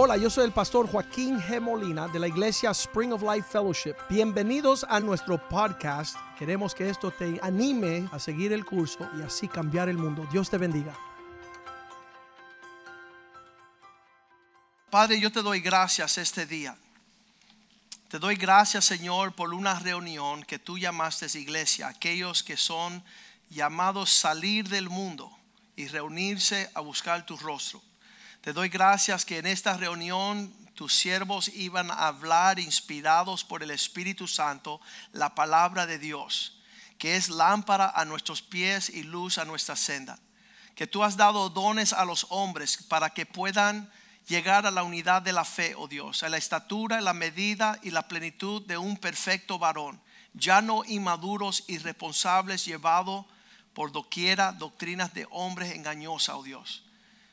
Hola, yo soy el pastor Joaquín G. Molina de la iglesia Spring of Life Fellowship. Bienvenidos a nuestro podcast. Queremos que esto te anime a seguir el curso y así cambiar el mundo. Dios te bendiga. Padre, yo te doy gracias este día. Te doy gracias, Señor, por una reunión que tú llamaste iglesia, aquellos que son llamados salir del mundo y reunirse a buscar tu rostro. Te doy gracias que en esta reunión tus siervos iban a hablar inspirados por el Espíritu Santo la palabra de Dios, que es lámpara a nuestros pies y luz a nuestra senda. Que tú has dado dones a los hombres para que puedan llegar a la unidad de la fe, oh Dios, a la estatura, la medida y la plenitud de un perfecto varón, ya no inmaduros, irresponsables, llevado por doquiera doctrinas de hombres engañosas, oh Dios.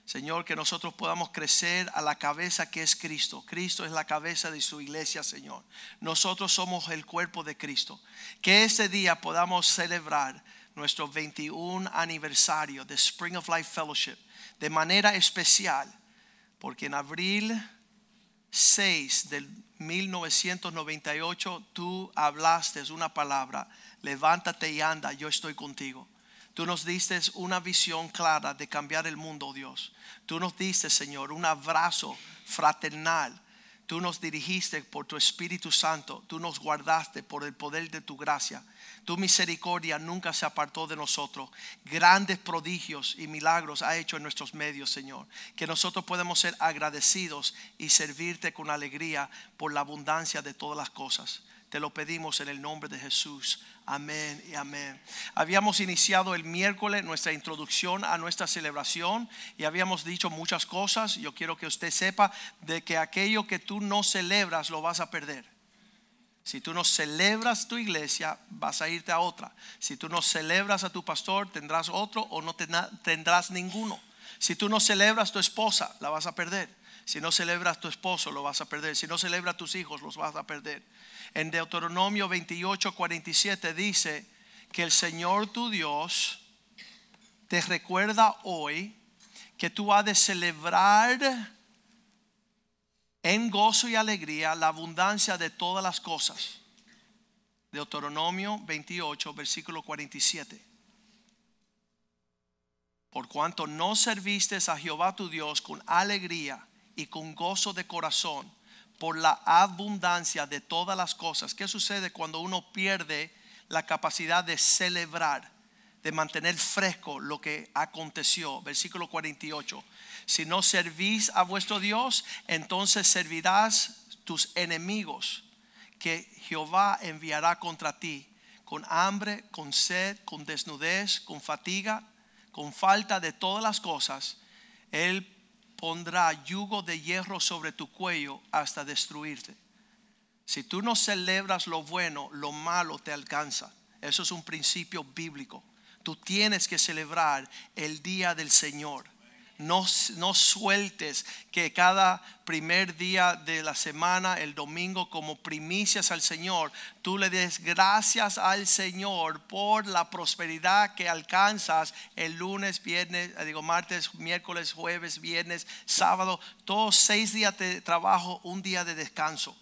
Señor, que nosotros podamos crecer a la cabeza que es Cristo. Cristo es la cabeza de su iglesia, Señor. Nosotros somos el cuerpo de Cristo. Que ese día podamos celebrar nuestro 21 aniversario de Spring of Life Fellowship de manera especial porque en abril 6 del 1998 tú hablaste una palabra, levántate y anda, yo estoy contigo. Tú nos diste una visión clara de cambiar el mundo, Dios. Tú nos diste, Señor, un abrazo fraternal Tú nos dirigiste por tu Espíritu Santo, tú nos guardaste por el poder de tu gracia. Tu misericordia nunca se apartó de nosotros. Grandes prodigios y milagros ha hecho en nuestros medios, Señor. Que nosotros podemos ser agradecidos y servirte con alegría por la abundancia de todas las cosas. Te lo pedimos en el nombre de Jesús. Amén y amén. Habíamos iniciado el miércoles nuestra introducción a nuestra celebración y habíamos dicho muchas cosas. Yo quiero que usted sepa de que aquello que tú no celebras lo vas a perder. Si tú no celebras tu iglesia, vas a irte a otra. Si tú no celebras a tu pastor, tendrás otro o no tendrás ninguno. Si tú no celebras tu esposa, la vas a perder. Si no celebras tu esposo, lo vas a perder. Si no celebras tus hijos, los vas a perder en Deuteronomio 28, 47 dice que el Señor tu Dios te recuerda hoy que tú has de celebrar en gozo y alegría la abundancia de todas las cosas. Deuteronomio 28, versículo 47. Por cuanto no serviste a Jehová tu Dios con alegría y con gozo de corazón, por la abundancia de todas las cosas. ¿Qué sucede cuando uno pierde la capacidad de celebrar, de mantener fresco lo que aconteció? Versículo 48. Si no servís a vuestro Dios, entonces servirás tus enemigos que Jehová enviará contra ti con hambre, con sed, con desnudez, con fatiga, con falta de todas las cosas. Él pondrá yugo de hierro sobre tu cuello hasta destruirte. Si tú no celebras lo bueno, lo malo te alcanza. Eso es un principio bíblico. Tú tienes que celebrar el día del Señor. No, no sueltes que cada primer día de la semana, el domingo, como primicias al Señor, tú le des gracias al Señor por la prosperidad que alcanzas el lunes, viernes, eh, digo martes, miércoles, jueves, viernes, sábado, todos seis días de trabajo, un día de descanso.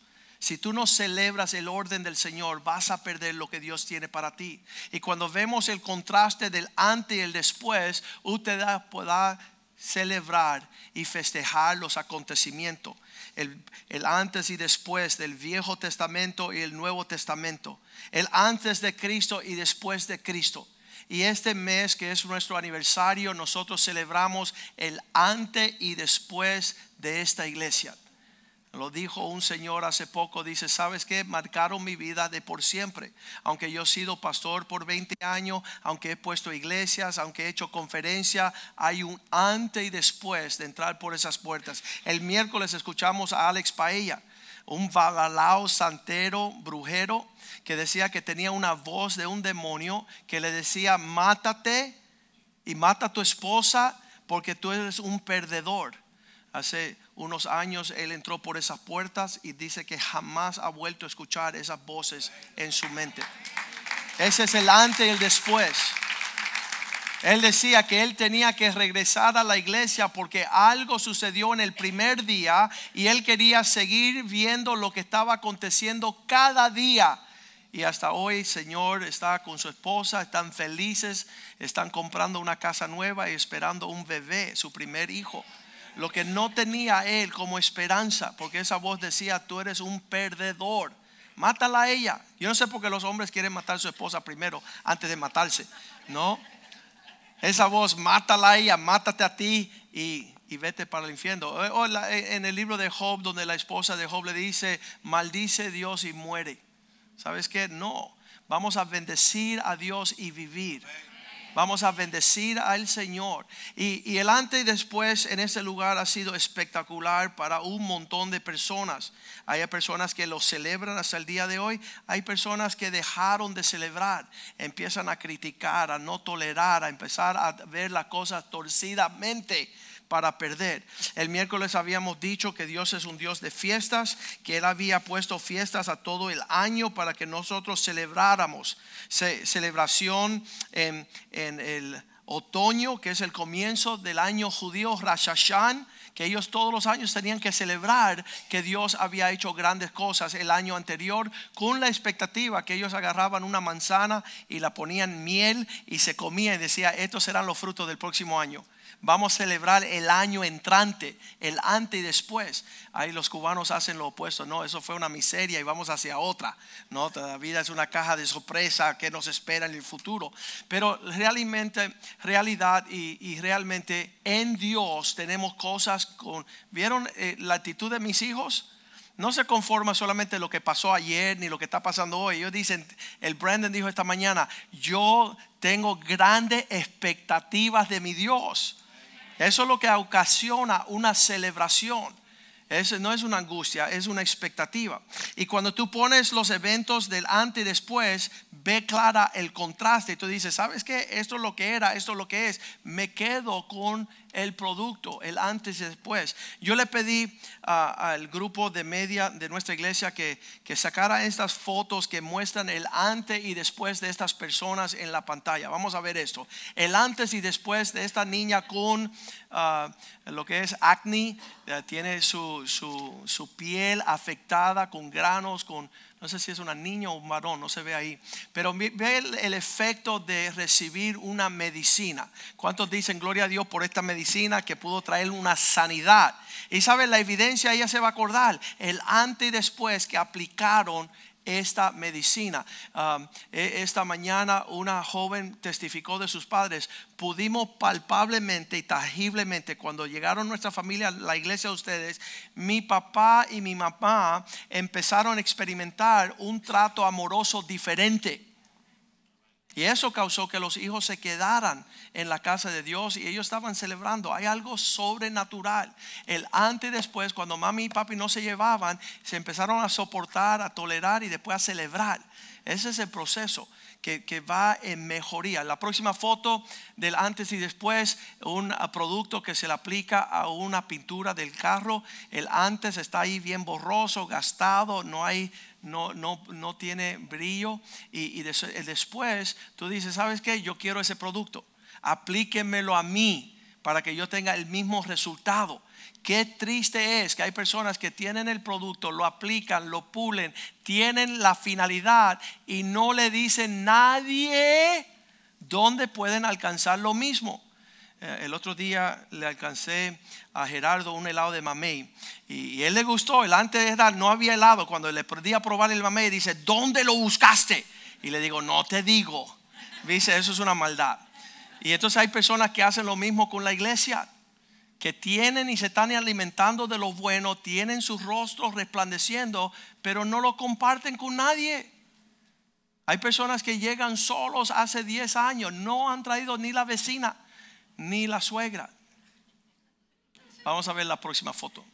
Si tú no celebras el orden del Señor, vas a perder lo que Dios tiene para ti. Y cuando vemos el contraste del antes y el después, usted pueda celebrar y festejar los acontecimientos, el, el, antes y después del Viejo Testamento y el Nuevo Testamento, el antes de Cristo y después de Cristo. Y este mes que es nuestro aniversario, nosotros celebramos el antes y después de esta iglesia. Lo dijo un señor hace poco, dice, ¿sabes qué? Marcaron mi vida de por siempre. Aunque yo he sido pastor por 20 años, aunque he puesto iglesias, aunque he hecho conferencia, hay un antes y después de entrar por esas puertas. El miércoles escuchamos a Alex Paella, un vagalao santero, brujero, que decía que tenía una voz de un demonio que le decía, mátate y mata a tu esposa porque tú eres un perdedor. Hace unos años él entró por esas puertas y dice que jamás ha vuelto a escuchar esas voces en su mente. Ese es el antes y el después. Él decía que él tenía que regresar a la iglesia porque algo sucedió en el primer día y él quería seguir viendo lo que estaba aconteciendo cada día. Y hasta hoy, Señor, está con su esposa, están felices, están comprando una casa nueva y esperando un bebé, su primer hijo. Lo que no tenía él como esperanza, porque esa voz decía, tú eres un perdedor. Mátala a ella. Yo no sé por qué los hombres quieren matar a su esposa primero antes de matarse. No, esa voz, mátala a ella, mátate a ti y, vete para el infierno. O en el libro de Job, donde la esposa de Job le dice, maldice Dios y muere. ¿Sabes qué? No, vamos a bendecir a Dios y vivir. Vamos a bendecir al Señor. Y, el antes y después en ese lugar ha sido espectacular para un montón de personas. Hay personas que lo celebran hasta el día de hoy. Hay personas que dejaron de celebrar. Empiezan a criticar, a no tolerar, a empezar a ver las cosas torcidamente para perder. El miércoles habíamos dicho que Dios es un Dios de fiestas, que Él había puesto fiestas a todo el año para que nosotros celebráramos. celebración en, el otoño, que es el comienzo del año judío, Rosh que ellos todos los años tenían que celebrar que Dios había hecho grandes cosas el año anterior con la expectativa que ellos agarraban una manzana y la ponían miel y se comía y decía, estos serán los frutos del próximo año. Vamos a celebrar el año entrante, el antes y después. Ahí los cubanos hacen lo opuesto. No, eso fue una miseria y vamos hacia otra. No, la vida es una caja de sorpresa que nos espera en el futuro. Pero realmente, realidad y, realmente en Dios tenemos cosas con. ¿Vieron eh, la actitud de mis hijos? no se conforma solamente lo que pasó ayer ni lo que está pasando hoy. Ellos dicen, el Brandon dijo esta mañana, yo tengo grandes expectativas de mi Dios. Eso es lo que ocasiona una celebración. Eso no es una angustia, es una expectativa. Y cuando tú pones los eventos del antes y después, ve clara el contraste. Tú dices, ¿sabes qué? Esto es lo que era, esto es lo que es. Me quedo con el producto, el antes y después. Yo le pedí al grupo de media de nuestra iglesia que, que sacara estas fotos que muestran el antes y después de estas personas en la pantalla. Vamos a ver esto. El antes y después de esta niña con ah, lo que es acné, eh, tiene su, su, su piel afectada con granos, con no sé si es una niña o un varón, no se ve ahí. Pero ve el, efecto de recibir una medicina. ¿Cuántos dicen gloria a Dios por esta medicina que pudo traer una sanidad? Y sabe, la evidencia ella se va a acordar. El antes y después que aplicaron esta medicina. Um, e, esta mañana una joven testificó de sus padres. Pudimos palpablemente y tangiblemente, cuando llegaron nuestra familia, la iglesia de ustedes, mi papá y mi mamá empezaron a experimentar un trato amoroso diferente. Y eso causó que los hijos se quedaran en la casa de Dios y ellos estaban celebrando. Hay algo sobrenatural. El antes y después, cuando mami y papi no se llevaban, se empezaron a soportar, a tolerar y después a celebrar. Ese es el proceso que, que, va en mejoría. La próxima foto del antes y después, un producto que se le aplica a una pintura del carro. El antes está ahí bien borroso, gastado, no hay no, no, no tiene brillo y, y después tú dices, ¿sabes qué? Yo quiero ese producto, aplíquemelo a mí para que yo tenga el mismo resultado. Qué triste es que hay personas que tienen el producto, lo aplican, lo pulen, tienen la finalidad y no le dicen nadie dónde pueden alcanzar lo mismo. Eh, el otro día le alcancé a Gerardo un helado de mamey y, él le gustó. El antes de edad no había helado. Cuando le pedí a probar el mamey, dice: ¿Dónde lo buscaste? Y le digo: No te digo. Dice: Eso es una maldad. Y entonces hay personas que hacen lo mismo con la iglesia, que tienen y se están alimentando de lo bueno, tienen sus rostros resplandeciendo, pero no lo comparten con nadie. Hay personas que llegan solos hace 10 años, no han traído ni la vecina ni la suegra. Vamos a ver la próxima foto.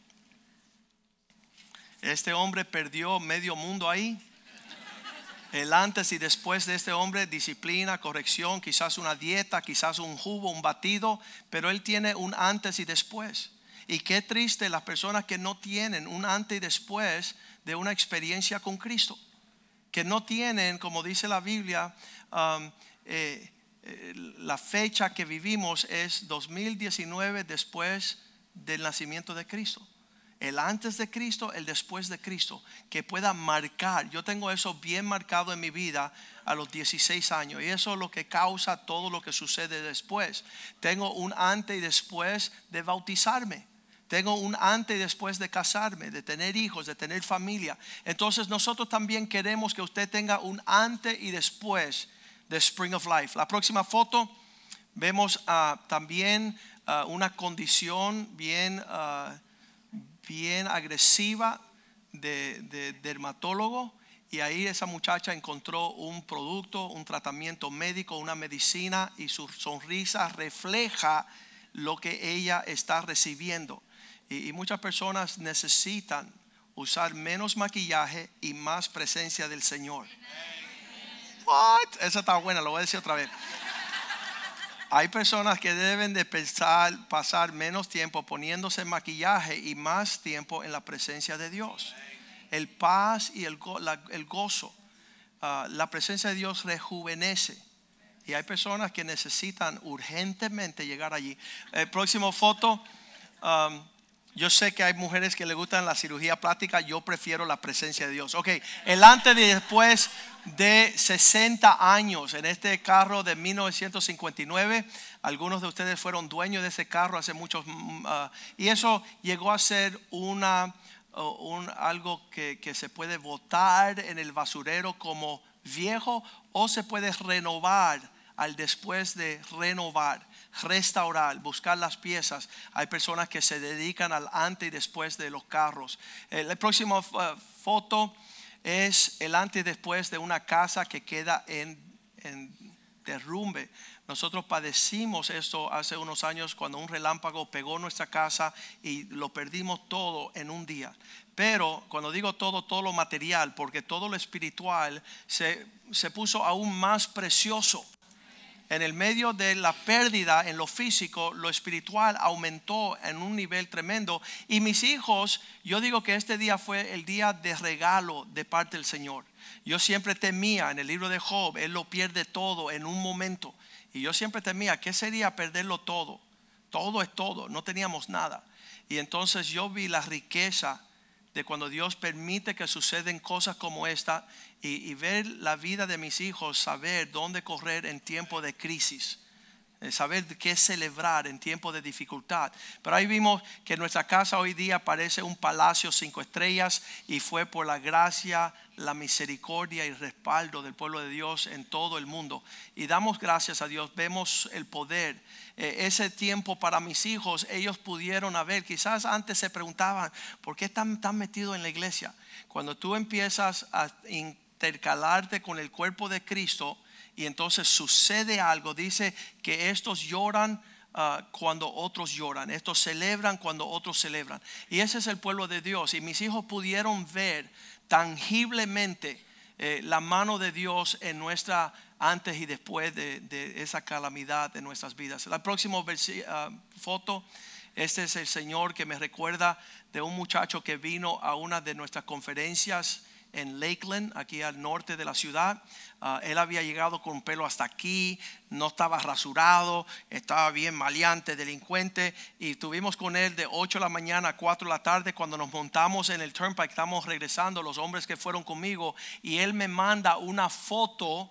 Este hombre perdió medio mundo ahí. El antes y después de este hombre, disciplina, corrección, quizás una dieta, quizás un jugo, un batido, pero él tiene un antes y después. Y qué triste las personas que no tienen un antes y después de una experiencia con Cristo. Que no tienen, como dice la Biblia, um, eh, la fecha que vivimos es 2019 después del nacimiento de Cristo. El antes de Cristo, el después de Cristo, que pueda marcar. Yo tengo eso bien marcado en mi vida a los 16 años y eso es lo que causa todo lo que sucede después. Tengo un antes y después de bautizarme. Tengo un antes y después de casarme, de tener hijos, de tener familia. Entonces nosotros también queremos que usted tenga un antes y después de Spring of Life. La próxima foto vemos ah, también ah, una condición bien, ah, bien agresiva de, de dermatólogo y ahí esa muchacha encontró un producto, un tratamiento médico, una medicina y su sonrisa refleja lo que ella está recibiendo. Y, muchas personas necesitan usar menos maquillaje y más presencia del Señor. What? Esa está buena, lo voy a decir otra vez. Hay personas que deben de pensar, pasar menos tiempo poniéndose maquillaje y más tiempo en la presencia de Dios. El paz y el, el gozo. Ah, la presencia de Dios rejuvenece. Y hay personas que necesitan urgentemente llegar allí. El próximo foto. Yo sé que hay mujeres que le gustan la cirugía plástica, yo prefiero la presencia de Dios. Ok, el antes y después de 60 años en este carro de 1959, algunos de ustedes fueron dueños de ese carro hace muchos, ah, y eso llegó a ser una, un, algo que, que se puede botar en el basurero como viejo o se puede renovar al después de renovar restaurar, buscar las piezas. Hay personas que se dedican al antes y después de los carros. Eh, la próxima eh, foto es el antes y después de una casa que queda en, en derrumbe. Nosotros padecimos esto hace unos años cuando un relámpago pegó nuestra casa y lo perdimos todo en un día. Pero cuando digo todo, todo lo material, porque todo lo espiritual se, se puso aún más precioso en el medio de la pérdida en lo físico, lo espiritual aumentó en un nivel tremendo. Y mis hijos, yo digo que este día fue el día de regalo de parte del Señor. Yo siempre temía en el libro de Job, Él lo pierde todo en un momento. Y yo siempre temía, ¿qué sería perderlo todo? Todo es todo, no teníamos nada. Y entonces yo vi la riqueza de cuando Dios permite que suceden cosas como esta y, ver la vida de mis hijos, saber dónde correr en tiempo de crisis eh, saber qué celebrar en tiempo de dificultad. Pero ahí vimos que nuestra casa hoy día parece un palacio cinco estrellas y fue por la gracia, la misericordia y respaldo del pueblo de Dios en todo el mundo. Y damos gracias a Dios, vemos el poder. Eh, ese tiempo para mis hijos, ellos pudieron haber, quizás antes se preguntaban, ¿por qué están tan metidos en la iglesia? Cuando tú empiezas a intercalarte con el cuerpo de Cristo, y entonces sucede algo. Dice que estos lloran ah, cuando otros lloran, estos celebran cuando otros celebran. Y ese es el pueblo de Dios. Y mis hijos pudieron ver tangiblemente eh, la mano de Dios en nuestra antes y después de, esa calamidad de nuestras vidas. La próxima uh, foto. Este es el Señor que me recuerda de un muchacho que vino a una de nuestras conferencias en Lakeland, aquí al norte de la ciudad. Ah, él había llegado con pelo hasta aquí, no estaba rasurado, estaba bien maleante, delincuente. Y estuvimos con él de 8 de la mañana a 4 de la tarde cuando nos montamos en el Turnpike. Estamos regresando, los hombres que fueron conmigo. Y él me manda una foto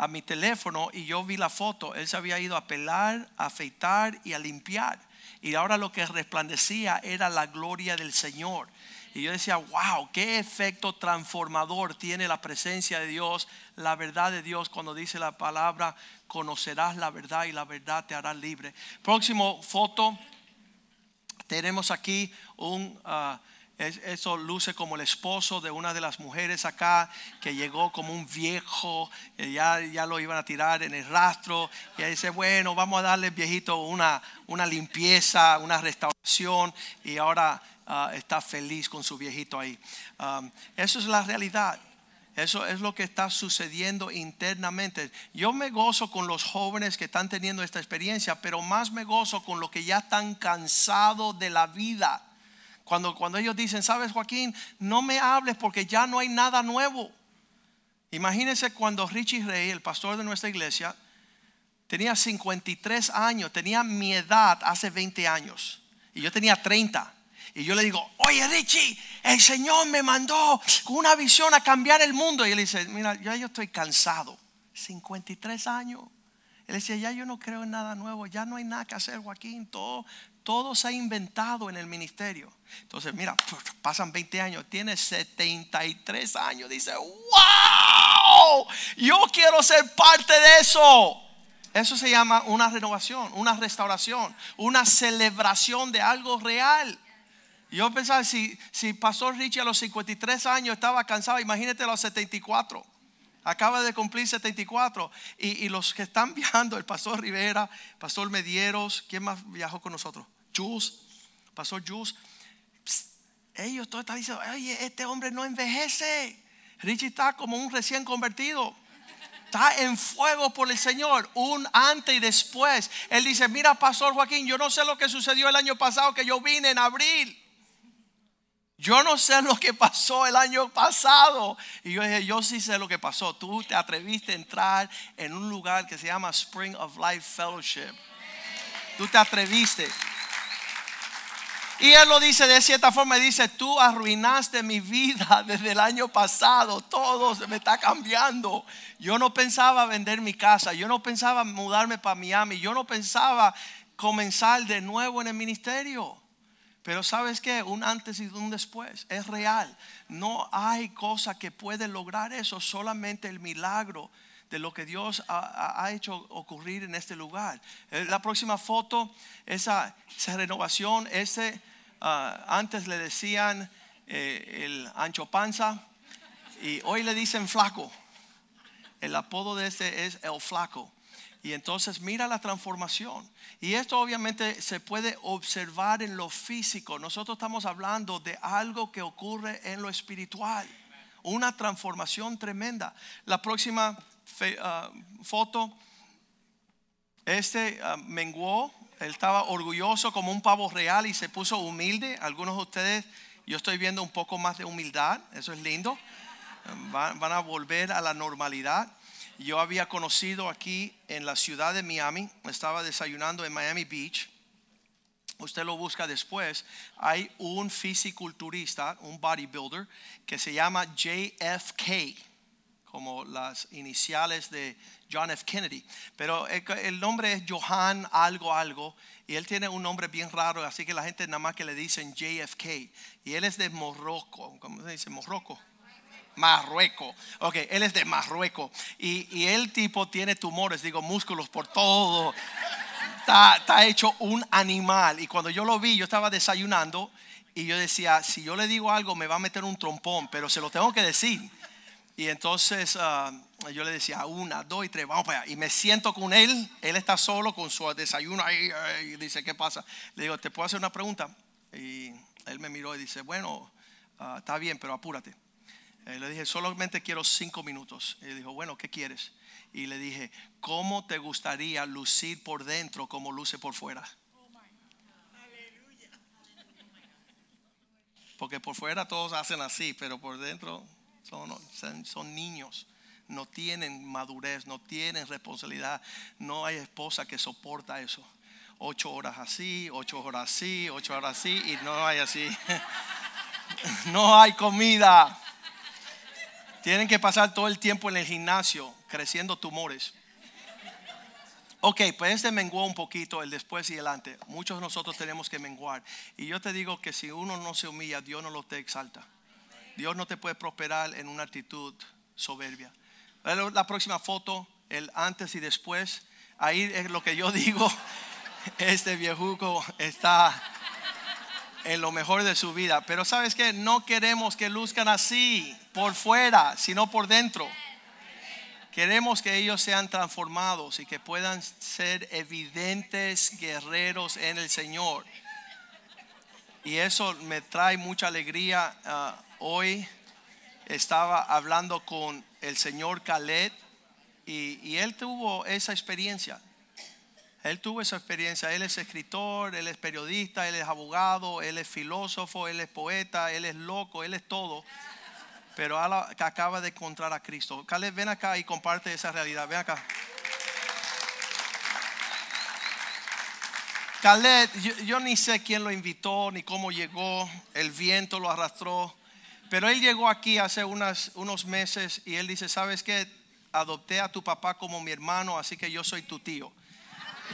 a mi teléfono y yo vi la foto. Él se había ido a pelar, a afeitar y a limpiar. Y ahora lo que resplandecía era la gloria del Señor. Y yo decía, wow, qué efecto transformador tiene la presencia de Dios, la verdad de Dios cuando dice la palabra, conocerás la verdad y la verdad te hará libre. Próximo foto, tenemos aquí un... Ah, eso luce como el esposo de una de las mujeres acá que llegó como un viejo, ya, ya lo iban a tirar en el rastro. Y dice, bueno, vamos a darle viejito una, una limpieza, una restauración. Y ahora Ah, está feliz con su viejito ahí. eso es la realidad. Eso es lo que está sucediendo internamente. Yo me gozo con los jóvenes que están teniendo esta experiencia, pero más me gozo con los que ya están cansados de la vida. Cuando, ellos dicen, sabes Joaquín, no me hables porque ya no hay nada nuevo. Imagínense cuando Richie Rey, el pastor de nuestra iglesia, tenía 53 años, tenía mi edad hace 20 años. Y yo tenía 30. Y yo le digo, oye Richie, el Señor me mandó con una visión a cambiar el mundo. Y él dice, mira, ya yo estoy cansado. 53 años. Él decía, ya yo no creo en nada nuevo, ya no hay nada que hacer, Joaquín, todo, todo se ha inventado en el ministerio. Entonces, mira, pasan 20 años, tiene 73 años, dice, wow, yo quiero ser parte de eso. Eso se llama una renovación, una restauración, una celebración de algo real. Yo pensaba, si, si Pastor Richie a los 53 años estaba cansado, imagínate a los 74. Acaba de cumplir 74. Y, y, los que están viajando, el Pastor Rivera, Pastor Medieros, ¿quién más viajó con nosotros? Jus, Pastor Jus. Ellos todos están diciendo, oye, este hombre no envejece. Richie está como un recién convertido está en fuego por el Señor, un antes y después. Él dice, mira, Pastor Joaquín, yo no sé lo que sucedió el año pasado, que yo vine en abril. Yo no sé lo que pasó el año pasado. Y yo dije, yo sí sé lo que pasó. Tú te atreviste a entrar en un lugar que se llama Spring of Life Fellowship. Tú te atreviste. Y él lo dice de cierta forma, dice, tú arruinaste mi vida desde el año pasado, todo se me está cambiando. Yo no pensaba vender mi casa, yo no pensaba mudarme para Miami, yo no pensaba comenzar de nuevo en el ministerio. Pero sabes que un antes y un después es real. No hay cosa que puede lograr eso, solamente el milagro de lo que Dios ha, hecho ocurrir en este lugar. Eh, la próxima foto, esa, esa renovación, ese Ah, antes le decían eh, el ancho panza y hoy le dicen flaco. El apodo de este es el flaco. Y entonces mira la transformación. Y esto obviamente se puede observar en lo físico. Nosotros estamos hablando de algo que ocurre en lo espiritual. Una transformación tremenda. La próxima ah, foto, este uh, menguó él estaba orgulloso como un pavo real y se puso humilde. Algunos de ustedes, yo estoy viendo un poco más de humildad, eso es lindo. Van, a volver a la normalidad. Yo había conocido aquí en la ciudad de Miami, estaba desayunando en Miami Beach. Usted lo busca después. Hay un fisiculturista, un bodybuilder, que se llama JFK, como las iniciales de John F. Kennedy. Pero el, nombre es Johan algo algo y él tiene un nombre bien raro, así que la gente nada más que le dicen JFK. Y él es de Morroco, ¿cómo se dice? Morroco. Marruecos. Ok, él es de Marruecos. Y, y el tipo tiene tumores, digo, músculos por todo. Está, está hecho un animal. Y cuando yo lo vi, yo estaba desayunando y yo decía, si yo le digo algo, me va a meter un trompón, pero se lo tengo que decir. Y entonces ah, yo le decía una, dos y tres, vamos para allá. Y me siento con él, él está solo con su desayuno y dice, ¿qué pasa? Le digo, ¿te puedo hacer una pregunta? Y él me miró y dice, bueno, ah, está bien, pero apúrate. Eh, le dije, solamente quiero cinco minutos. Y dijo, bueno, ¿qué quieres? Y le dije, ¿cómo te gustaría lucir por dentro como luce por fuera? Porque por fuera todos hacen así, pero por dentro son, son, niños no tienen madurez, no tienen responsabilidad. No hay esposa que soporta eso. Ocho horas así, ocho horas así, ocho horas así y no hay así. no hay comida. Tienen que pasar todo el tiempo en el gimnasio creciendo tumores. Ok, pues este menguó un poquito el después y el antes. Muchos de nosotros tenemos que menguar. Y yo te digo que si uno no se humilla, Dios no lo te exalta. Dios no te puede prosperar en una actitud soberbia. La próxima foto, el antes y después. Ahí es lo que yo digo. Este viejuco está en lo mejor de su vida. Pero sabes que no queremos que luzcan así por fuera, sino por dentro. Queremos que ellos sean transformados y que puedan ser evidentes guerreros en el Señor. Y eso me trae mucha alegría. Ah, hoy estaba hablando con el señor Khaled y, él tuvo esa experiencia. Él tuvo esa experiencia. Él es escritor, él es periodista, él es abogado, él es filósofo, él es poeta, él es loco, él es todo. Pero acaba de encontrar a Cristo. Khaled, ven acá y comparte esa realidad. Ven acá. Caleb, yo, yo ni sé quién lo invitó ni cómo llegó, el viento lo arrastró, pero él llegó aquí hace unas, unos meses y él dice, ¿sabes qué? Adopté a tu papá como mi hermano, así que yo soy tu tío.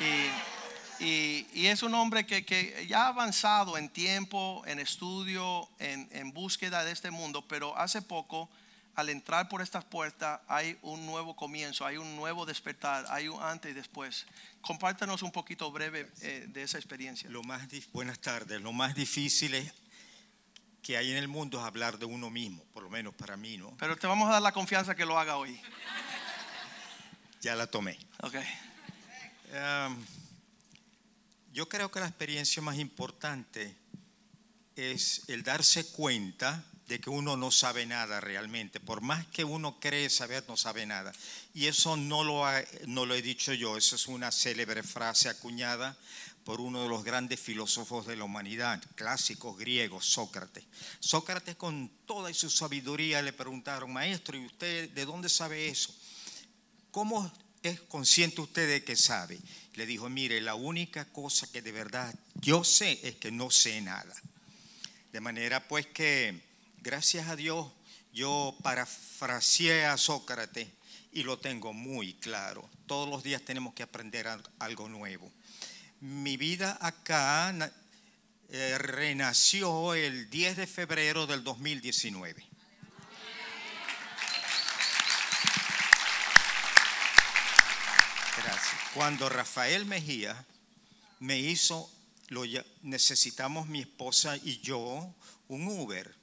Y, y- y es un hombre que, que ya ha avanzado en tiempo, en estudio, en, en búsqueda de este mundo, pero hace poco, al entrar por estas puertas, hay un nuevo comienzo, hay un nuevo despertar, hay un antes y después. Compártanos un poquito breve eh, de esa experiencia. Lo más buenas tardes. Lo más difícil es que hay en el mundo es hablar de uno mismo, por lo menos para mí, ¿no? Pero te vamos a dar la confianza que lo haga hoy. Ya la tomé. Ok. Em, yo creo que la experiencia más importante es el darse cuenta de que uno no sabe nada realmente. Por más que uno cree saber, no sabe nada. Y eso no lo, no lo he dicho yo, eso es una célebre frase acuñada por uno de los grandes filósofos de la humanidad, clásicos griegos, Sócrates. Sócrates con toda su sabiduría le preguntaron, maestro, ¿y usted de dónde sabe eso? ¿Cómo es consciente usted de que sabe? Le dijo, mire, la única cosa que de verdad yo sé es que no sé nada. De manera pues que, gracias a Dios, yo parafraseé a Sócrates y lo tengo muy claro. Todos los días tenemos que aprender al- algo nuevo. Mi vida acá eh, renació el 10 de febrero del 2019. Gracias. Cuando Rafael Mejía me hizo, lo, necesitamos mi esposa y yo un Uber.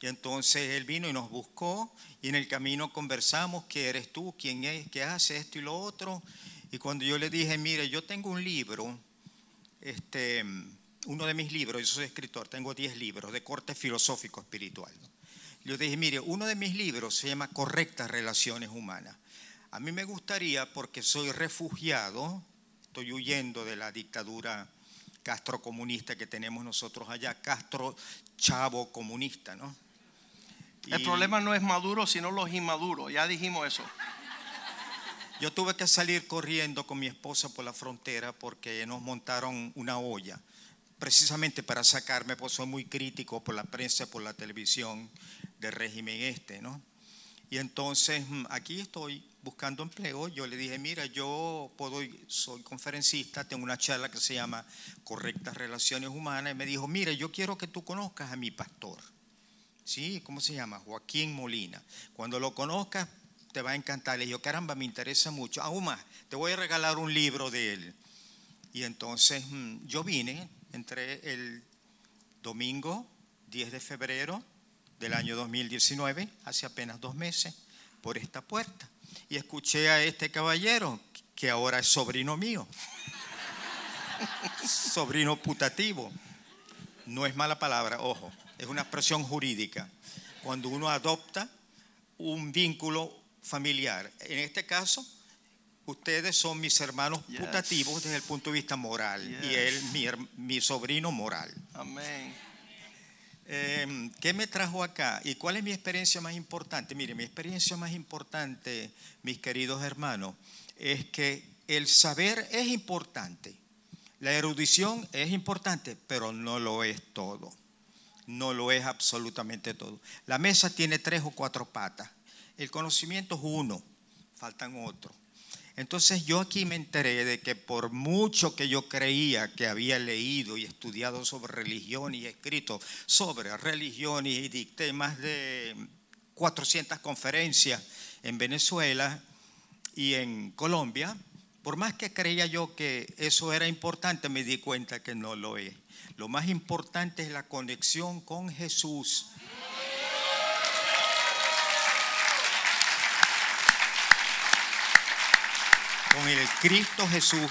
Y entonces él vino y nos buscó y en el camino conversamos, ¿qué eres tú? ¿Quién es? ¿Qué hace esto y lo otro? Y cuando yo le dije, mire, yo tengo un libro, este, uno de mis libros, yo soy escritor, tengo 10 libros de corte filosófico espiritual. ¿no? Yo dije, mire, uno de mis libros se llama Correctas Relaciones Humanas. A mí me gustaría, porque soy refugiado, estoy huyendo de la dictadura castrocomunista que tenemos nosotros allá, Castro Chavo comunista, ¿no? El Y problema no es Maduro, sino los inmaduros. Ya dijimos eso. Yo tuve que salir corriendo con mi esposa por la frontera porque nos montaron una olla, precisamente para sacarme, pues soy muy crítico por la prensa, por la televisión del régimen este, ¿no? Y entonces mm, aquí estoy buscando empleo. Yo le dije, mira, yo puedo, soy conferencista, tengo una charla que se llama Correctas Relaciones Humanas. Y me dijo, mira, yo quiero que tú conozcas a mi pastor. ¿Sí? ¿Cómo se llama? Joaquín Molina. Cuando lo conozcas, te va a encantar. Le dije, caramba, me interesa mucho. Aún más, te voy a regalar un libro de él. Y entonces mm, yo vine, entré el domingo 10 de febrero del año 2019, hace apenas dos meses, por esta puerta. Y escuché a este caballero, que ahora es sobrino mío. sobrino putativo. No es mala palabra, ojo, es una expresión jurídica. Cuando uno adopta un vínculo familiar. En este caso, ustedes son mis hermanos putativos desde el punto de vista moral y él mi, mi sobrino moral. Amén. Eh, ¿Qué me trajo acá? ¿Y cuál es mi experiencia más importante? Mire, mi experiencia más importante, mis queridos hermanos, es que el saber es importante. La erudición es importante, pero no lo es todo. No lo es absolutamente todo. La mesa tiene tres o cuatro patas. El conocimiento es uno, faltan otros. Entonces yo aquí me enteré de que por mucho que yo creía que había leído y estudiado sobre religión y escrito sobre religión y dicté más de 400 conferencias en Venezuela y en Colombia, por más que creía yo que eso era importante, me di cuenta que no lo es. Lo más importante es la conexión con Jesús. Con el Cristo Jesús.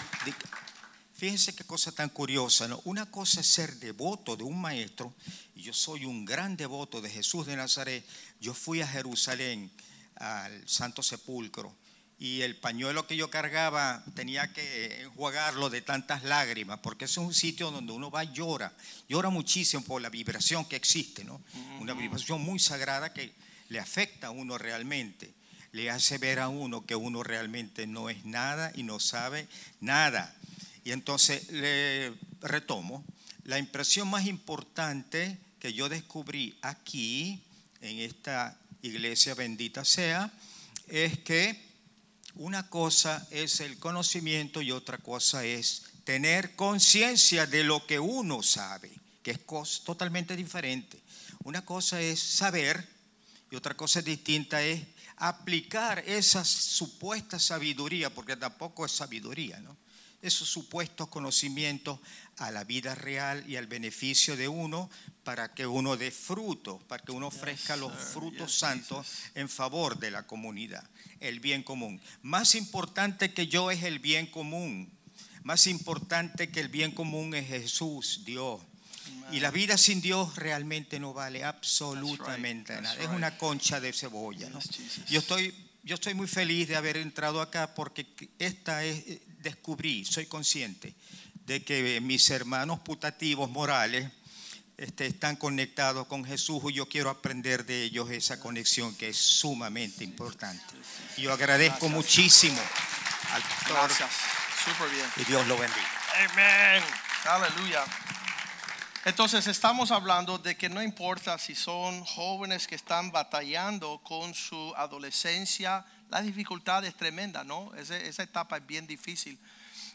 Fíjense qué cosa tan curiosa, ¿no? Una cosa es ser devoto de un maestro, y yo soy un gran devoto de Jesús de Nazaret. Yo fui a Jerusalén, al Santo Sepulcro, y el pañuelo que yo cargaba tenía que enjuagarlo de tantas lágrimas, porque ese es un sitio donde uno va y llora, llora muchísimo por la vibración que existe, ¿no? Una vibración muy sagrada que le afecta a uno realmente le hace ver a uno que uno realmente no es nada y no sabe nada. Y entonces le retomo, la impresión más importante que yo descubrí aquí, en esta iglesia bendita sea, es que una cosa es el conocimiento y otra cosa es tener conciencia de lo que uno sabe, que es totalmente diferente. Una cosa es saber y otra cosa distinta es aplicar esa supuesta sabiduría, porque tampoco es sabiduría, ¿no? esos supuestos conocimientos a la vida real y al beneficio de uno para que uno dé fruto, para que uno ofrezca los frutos santos en favor de la comunidad, el bien común. Más importante que yo es el bien común, más importante que el bien común es Jesús, Dios. Y la vida sin Dios realmente no vale absolutamente nada. Es una concha de cebolla. Yo estoy yo estoy muy feliz de haber entrado acá porque esta es, eh, descubrí, soy consciente de que mis hermanos putativos morales este, están conectados con Jesús y yo quiero aprender de ellos esa conexión que es sumamente importante. Y yo agradezco muchísimo al pastor. Gracias. Súper bien. Y Dios lo bendiga. Amén. Aleluya. Entonces estamos hablando de que no importa si son jóvenes que están batallando con su adolescencia, la dificultad es tremenda, ¿no? Esa, etapa es bien difícil.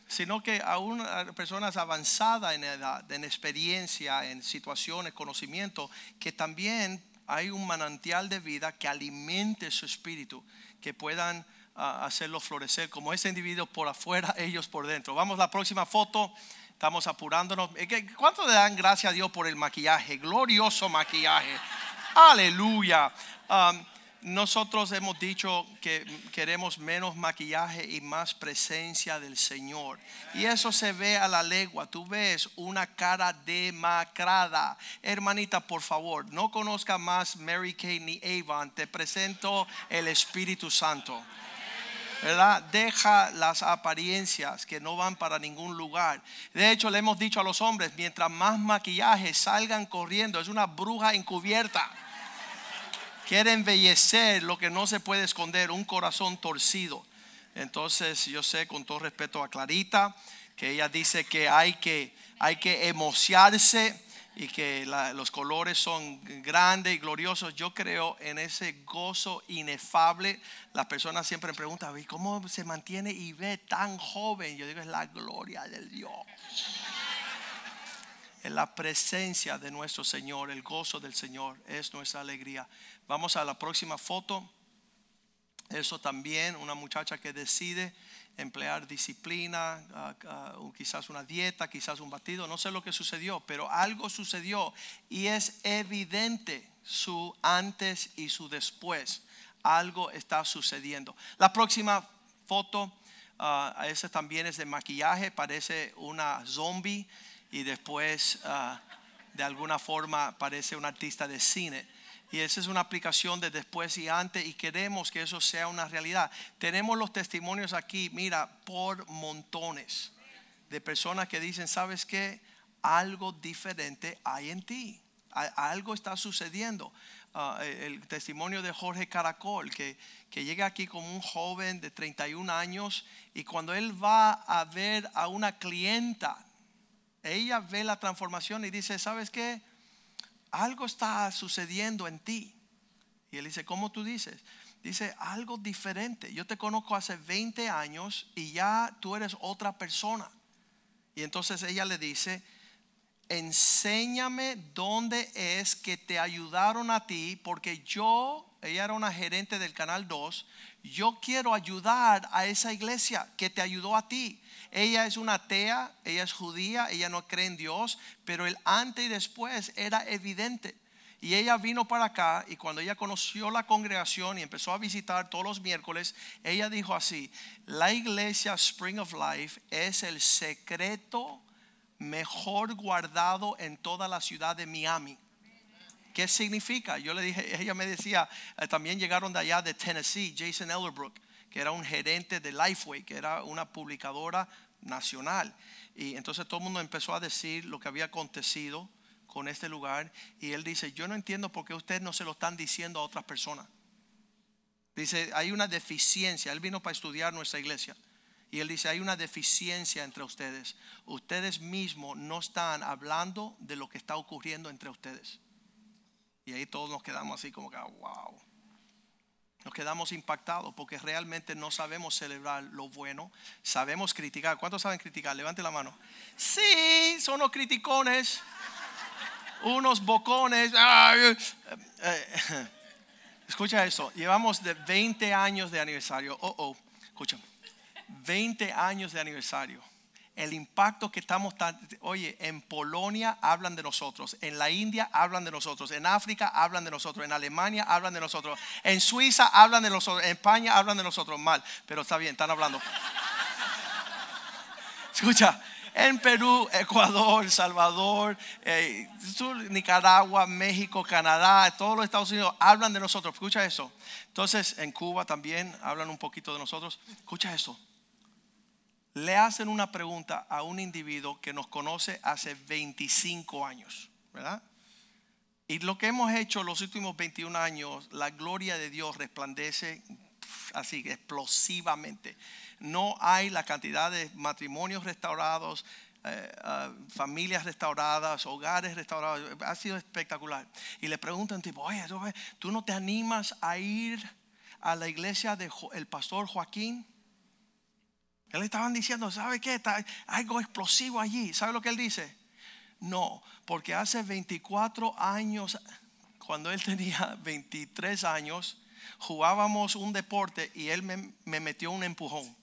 Sino que aún personas avanzadas en edad, en experiencia, en situaciones, conocimiento, que también hay un manantial de vida que alimente su espíritu, que puedan ah, hacerlo florecer, como ese individuo por afuera, ellos por dentro. Vamos a la próxima foto. Estamos apurándonos. ¿Cuánto le dan gracias a Dios por el maquillaje? Glorioso maquillaje. Aleluya. Um, nosotros hemos dicho que queremos menos maquillaje y más presencia del Señor. Y eso se ve a la legua. Tú ves una cara demacrada. Hermanita, por favor, no conozca más Mary Kay ni Avon. Te presento el Espíritu Santo. Deja las apariencias que no van para ningún lugar. De hecho, le hemos dicho a los hombres, mientras más maquillaje salgan corriendo, es una bruja encubierta. Quiere embellecer lo que no se puede esconder, un corazón torcido. Entonces, yo sé con todo respeto a Clarita que ella dice que hay que, hay que emociarse y que los colores son grandes y gloriosos. Yo creo en ese gozo inefable. Las personas siempre me preguntan, ¿cómo se mantiene y ve tan joven? Yo digo, es la gloria del Dios. Es la presencia de nuestro Señor, el gozo del Señor es nuestra alegría. Vamos a la próxima foto. Eso también, una muchacha que decide emplear disciplina, quizás una dieta, quizás un batido, no sé lo que sucedió, pero algo sucedió y es evidente su antes y su después. Algo está sucediendo. La próxima foto, uh, esa también es de maquillaje, parece una zombie y después de alguna forma parece un artista de cine. Y esa es una aplicación de después y antes y queremos que eso sea una realidad. Tenemos los testimonios aquí, mira, por montones de personas que dicen, ¿sabes qué? Algo diferente hay en ti. Algo está sucediendo. Ah, el testimonio de Jorge Caracol, que, que llega aquí como un joven de 31 años y cuando él va a ver a una clienta, ella ve la transformación y dice, ¿sabes qué? Algo está sucediendo en ti. Y él dice, ¿cómo tú dices? Dice, algo diferente. Yo te conozco hace 20 años y ya tú eres otra persona. Y entonces ella le dice, enséñame dónde es que te ayudaron a ti, porque yo, ella era una gerente del Canal 2, yo quiero ayudar a esa iglesia que te ayudó a ti. Ella es una atea, ella es judía, ella no cree en Dios, pero el antes y después era evidente. Y ella vino para acá y cuando ella conoció la congregación y empezó a visitar todos los miércoles, ella dijo así, la iglesia Spring of Life es el secreto mejor guardado en toda la ciudad de Miami. ¿Qué significa? Yo le dije, ella me decía, eh, también llegaron de allá de Tennessee, Jason Ellerbrook que era un gerente de Lifeway, que era una publicadora nacional. Y entonces todo el mundo empezó a decir lo que había acontecido con este lugar. Y él dice, yo no entiendo por qué ustedes no se lo están diciendo a otras personas. Dice, hay una deficiencia. Él vino para estudiar nuestra iglesia. Y él dice, hay una deficiencia entre ustedes. Ustedes mismos no están hablando de lo que está ocurriendo entre ustedes. Y ahí todos nos quedamos así como que, wow. Nos quedamos impactados porque realmente no sabemos celebrar lo bueno. Sabemos criticar. ¿Cuántos saben criticar? Levante la mano. Sí, son los criticones. Unos bocones. Eh, eh, escucha eso. Llevamos de 20 años de aniversario. Oh, oh. Escucha. 20 años de aniversario el impacto que estamos, oye, en Polonia hablan de nosotros, en la India hablan de nosotros, en África hablan de nosotros, en Alemania hablan de nosotros, en Suiza hablan de nosotros, en España hablan de nosotros mal, pero está bien, están hablando. Escucha, en Perú, Ecuador, Salvador, eh, Nicaragua, México, Canadá, todos los Estados Unidos hablan de nosotros. Escucha eso. Entonces, en Cuba también hablan un poquito de nosotros. Escucha eso le hacen una pregunta a un individuo que nos conoce hace 25 años, ¿verdad? Y lo que hemos hecho los últimos 21 años, la gloria de Dios resplandece así explosivamente. No hay la cantidad de matrimonios restaurados, eh, ah, familias restauradas, hogares restaurados. Ha sido espectacular. Y le preguntan tipo, oye, ¿tú no te animas a ir a la iglesia del pastor Joaquín? Él estaban diciendo, ¿sabe qué? Está algo explosivo allí. ¿Sabe lo que él dice? No, porque hace 24 años, cuando él tenía 23 años, jugábamos un deporte y él me, me metió un empujón.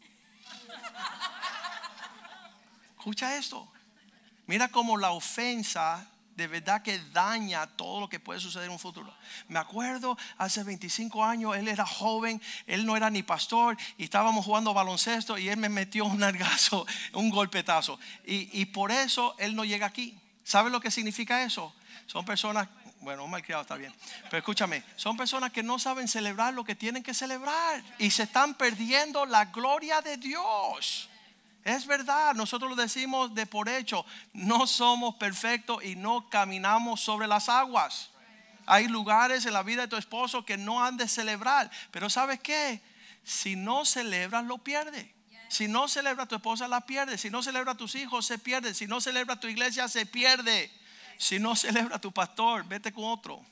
Escucha esto. Mira cómo la ofensa de verdad que daña todo lo que puede suceder en un futuro. Me acuerdo hace 25 años, él era joven, él no era ni pastor y estábamos jugando baloncesto y él me metió un argazo, un golpetazo. Y, por eso él no llega aquí. ¿Sabe lo que significa eso? Son personas, bueno, un malcriado está bien, pero escúchame, son personas que no saben celebrar lo que tienen que celebrar y se están perdiendo la gloria de Dios. Es verdad, nosotros lo decimos de por hecho, no somos perfectos y no caminamos sobre las aguas. Hay lugares en la vida de tu esposo que no han de celebrar, pero ¿sabes qué? Si no celebras, lo pierde. Si no celebra tu esposa, la pierde. Si no celebra a tus hijos, se pierde. Si no celebra tu iglesia, se pierde. Si no celebra tu pastor, vete con otro.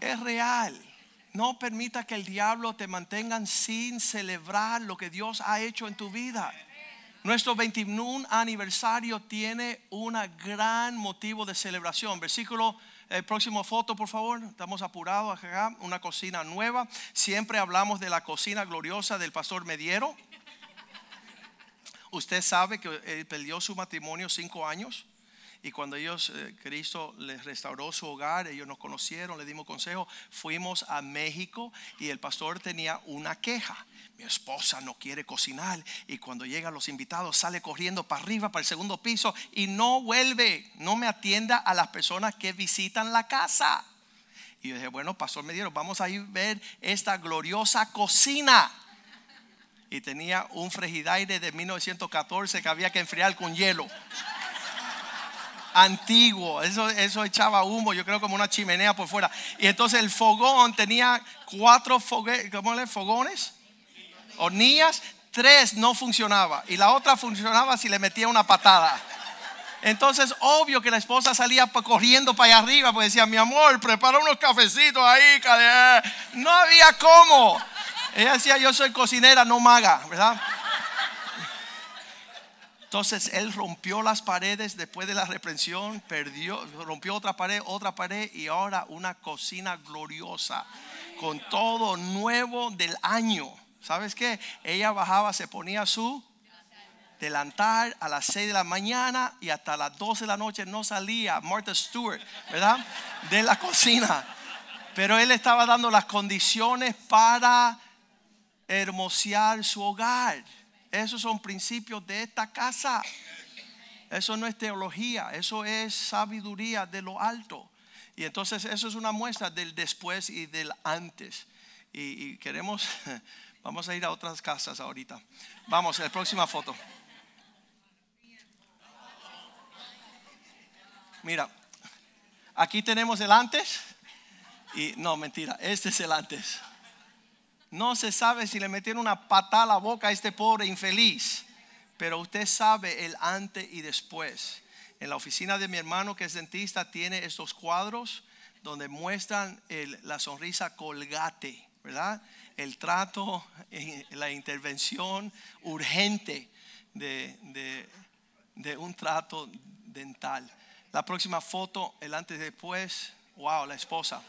Es real. No permita que el diablo te mantenga sin celebrar lo que Dios ha hecho en tu vida. Nuestro 21 aniversario tiene un gran motivo de celebración. Versículo, el próximo foto, por favor. Estamos apurados acá. Una cocina nueva. Siempre hablamos de la cocina gloriosa del pastor Mediero. Usted sabe que él perdió su matrimonio cinco años. Y cuando ellos, eh, Cristo les restauró su hogar, ellos nos conocieron, le dimos consejo, fuimos a México y el pastor tenía una queja. Mi esposa no quiere cocinar y cuando llegan los invitados sale corriendo para arriba, para el segundo piso y no vuelve, no me atienda a las personas que visitan la casa. Y yo dije, bueno, pastor me dieron, vamos a ir a ver esta gloriosa cocina. Y tenía un frigidaire de 1914 que había que enfriar con hielo antiguo. Eso, eso echaba humo, yo creo como una chimenea por fuera. Y entonces el fogón tenía cuatro fogones, hornillas, tres no funcionaba. Y la otra funcionaba si le metía una patada. Entonces, obvio que la esposa salía corriendo para allá arriba, porque decía, mi amor, prepara unos cafecitos ahí. No había cómo. Ella decía, yo soy cocinera, no maga, ¿verdad? Entonces él rompió las paredes después de la reprensión, perdió, rompió otra pared, otra pared y ahora una cocina gloriosa con todo nuevo del año. ¿Sabes qué? Ella bajaba, se ponía su delantal a las 6 de la mañana y hasta las 12 de la noche no salía Martha Stewart, ¿verdad? De la cocina. Pero él estaba dando las condiciones para hermosear su hogar. Esos son principios de esta casa. Eso no es teología, eso es sabiduría de lo alto. Y entonces eso es una muestra del después y del antes. Y, queremos, vamos a ir a otras casas ahorita. Vamos, la próxima foto. Mira, aquí tenemos el antes. Y no, mentira, este es el antes. No se sabe si le metieron una patada a la boca a este pobre infeliz. Pero usted sabe el antes y después. En la oficina de mi hermano que es dentista tiene estos cuadros donde muestran la sonrisa colgate, ¿verdad? El trato, la intervención urgente de- de un trato dental. La próxima foto, el antes y después, wow, la esposa.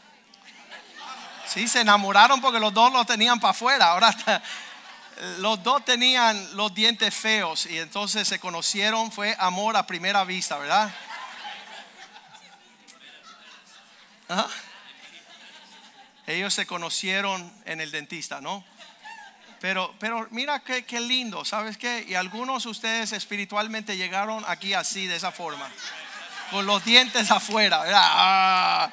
Sí, se enamoraron porque los dos lo tenían para afuera. Ahora los dos tenían los dientes feos y entonces se conocieron, fue amor a primera vista, ¿verdad? Ajá. Ellos se conocieron en el dentista, ¿no? Pero, pero mira qué, qué lindo, ¿sabes qué? Y algunos de ustedes espiritualmente llegaron aquí así, de esa forma, con los dientes afuera, ¿verdad? Ah,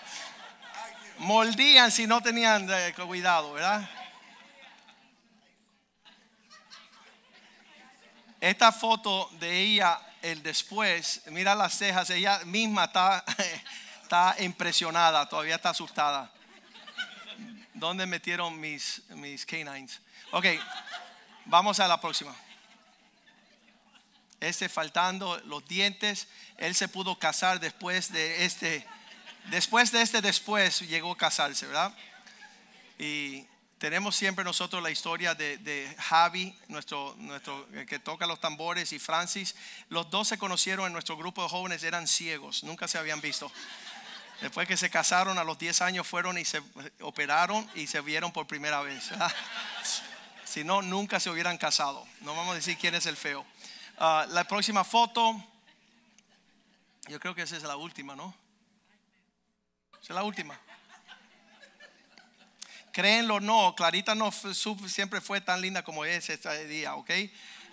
moldían si no tenían eh, cuidado, ¿verdad? Esta foto de ella, el después, mira las cejas, ella misma está, está impresionada, todavía está asustada. ¿Dónde metieron mis, mis canines? Ok, vamos a la próxima. Este faltando los dientes, él se pudo casar después de este, después de este después llegó a casarse, ¿verdad? Y tenemos siempre nosotros la historia de, Javi, nuestro, nuestro el que toca los tambores, y Francis. Los dos se conocieron en nuestro grupo de jóvenes, eran ciegos, nunca se habían visto. Después que se casaron a los 10 años fueron y se operaron y se vieron por primera vez. si no, nunca se hubieran casado. No vamos a decir quién es el feo. Ah, la próxima foto, yo creo que esa es la última, ¿no? Es la última. Créenlo o no, Clarita no siempre fue tan linda como es este día, ¿ok?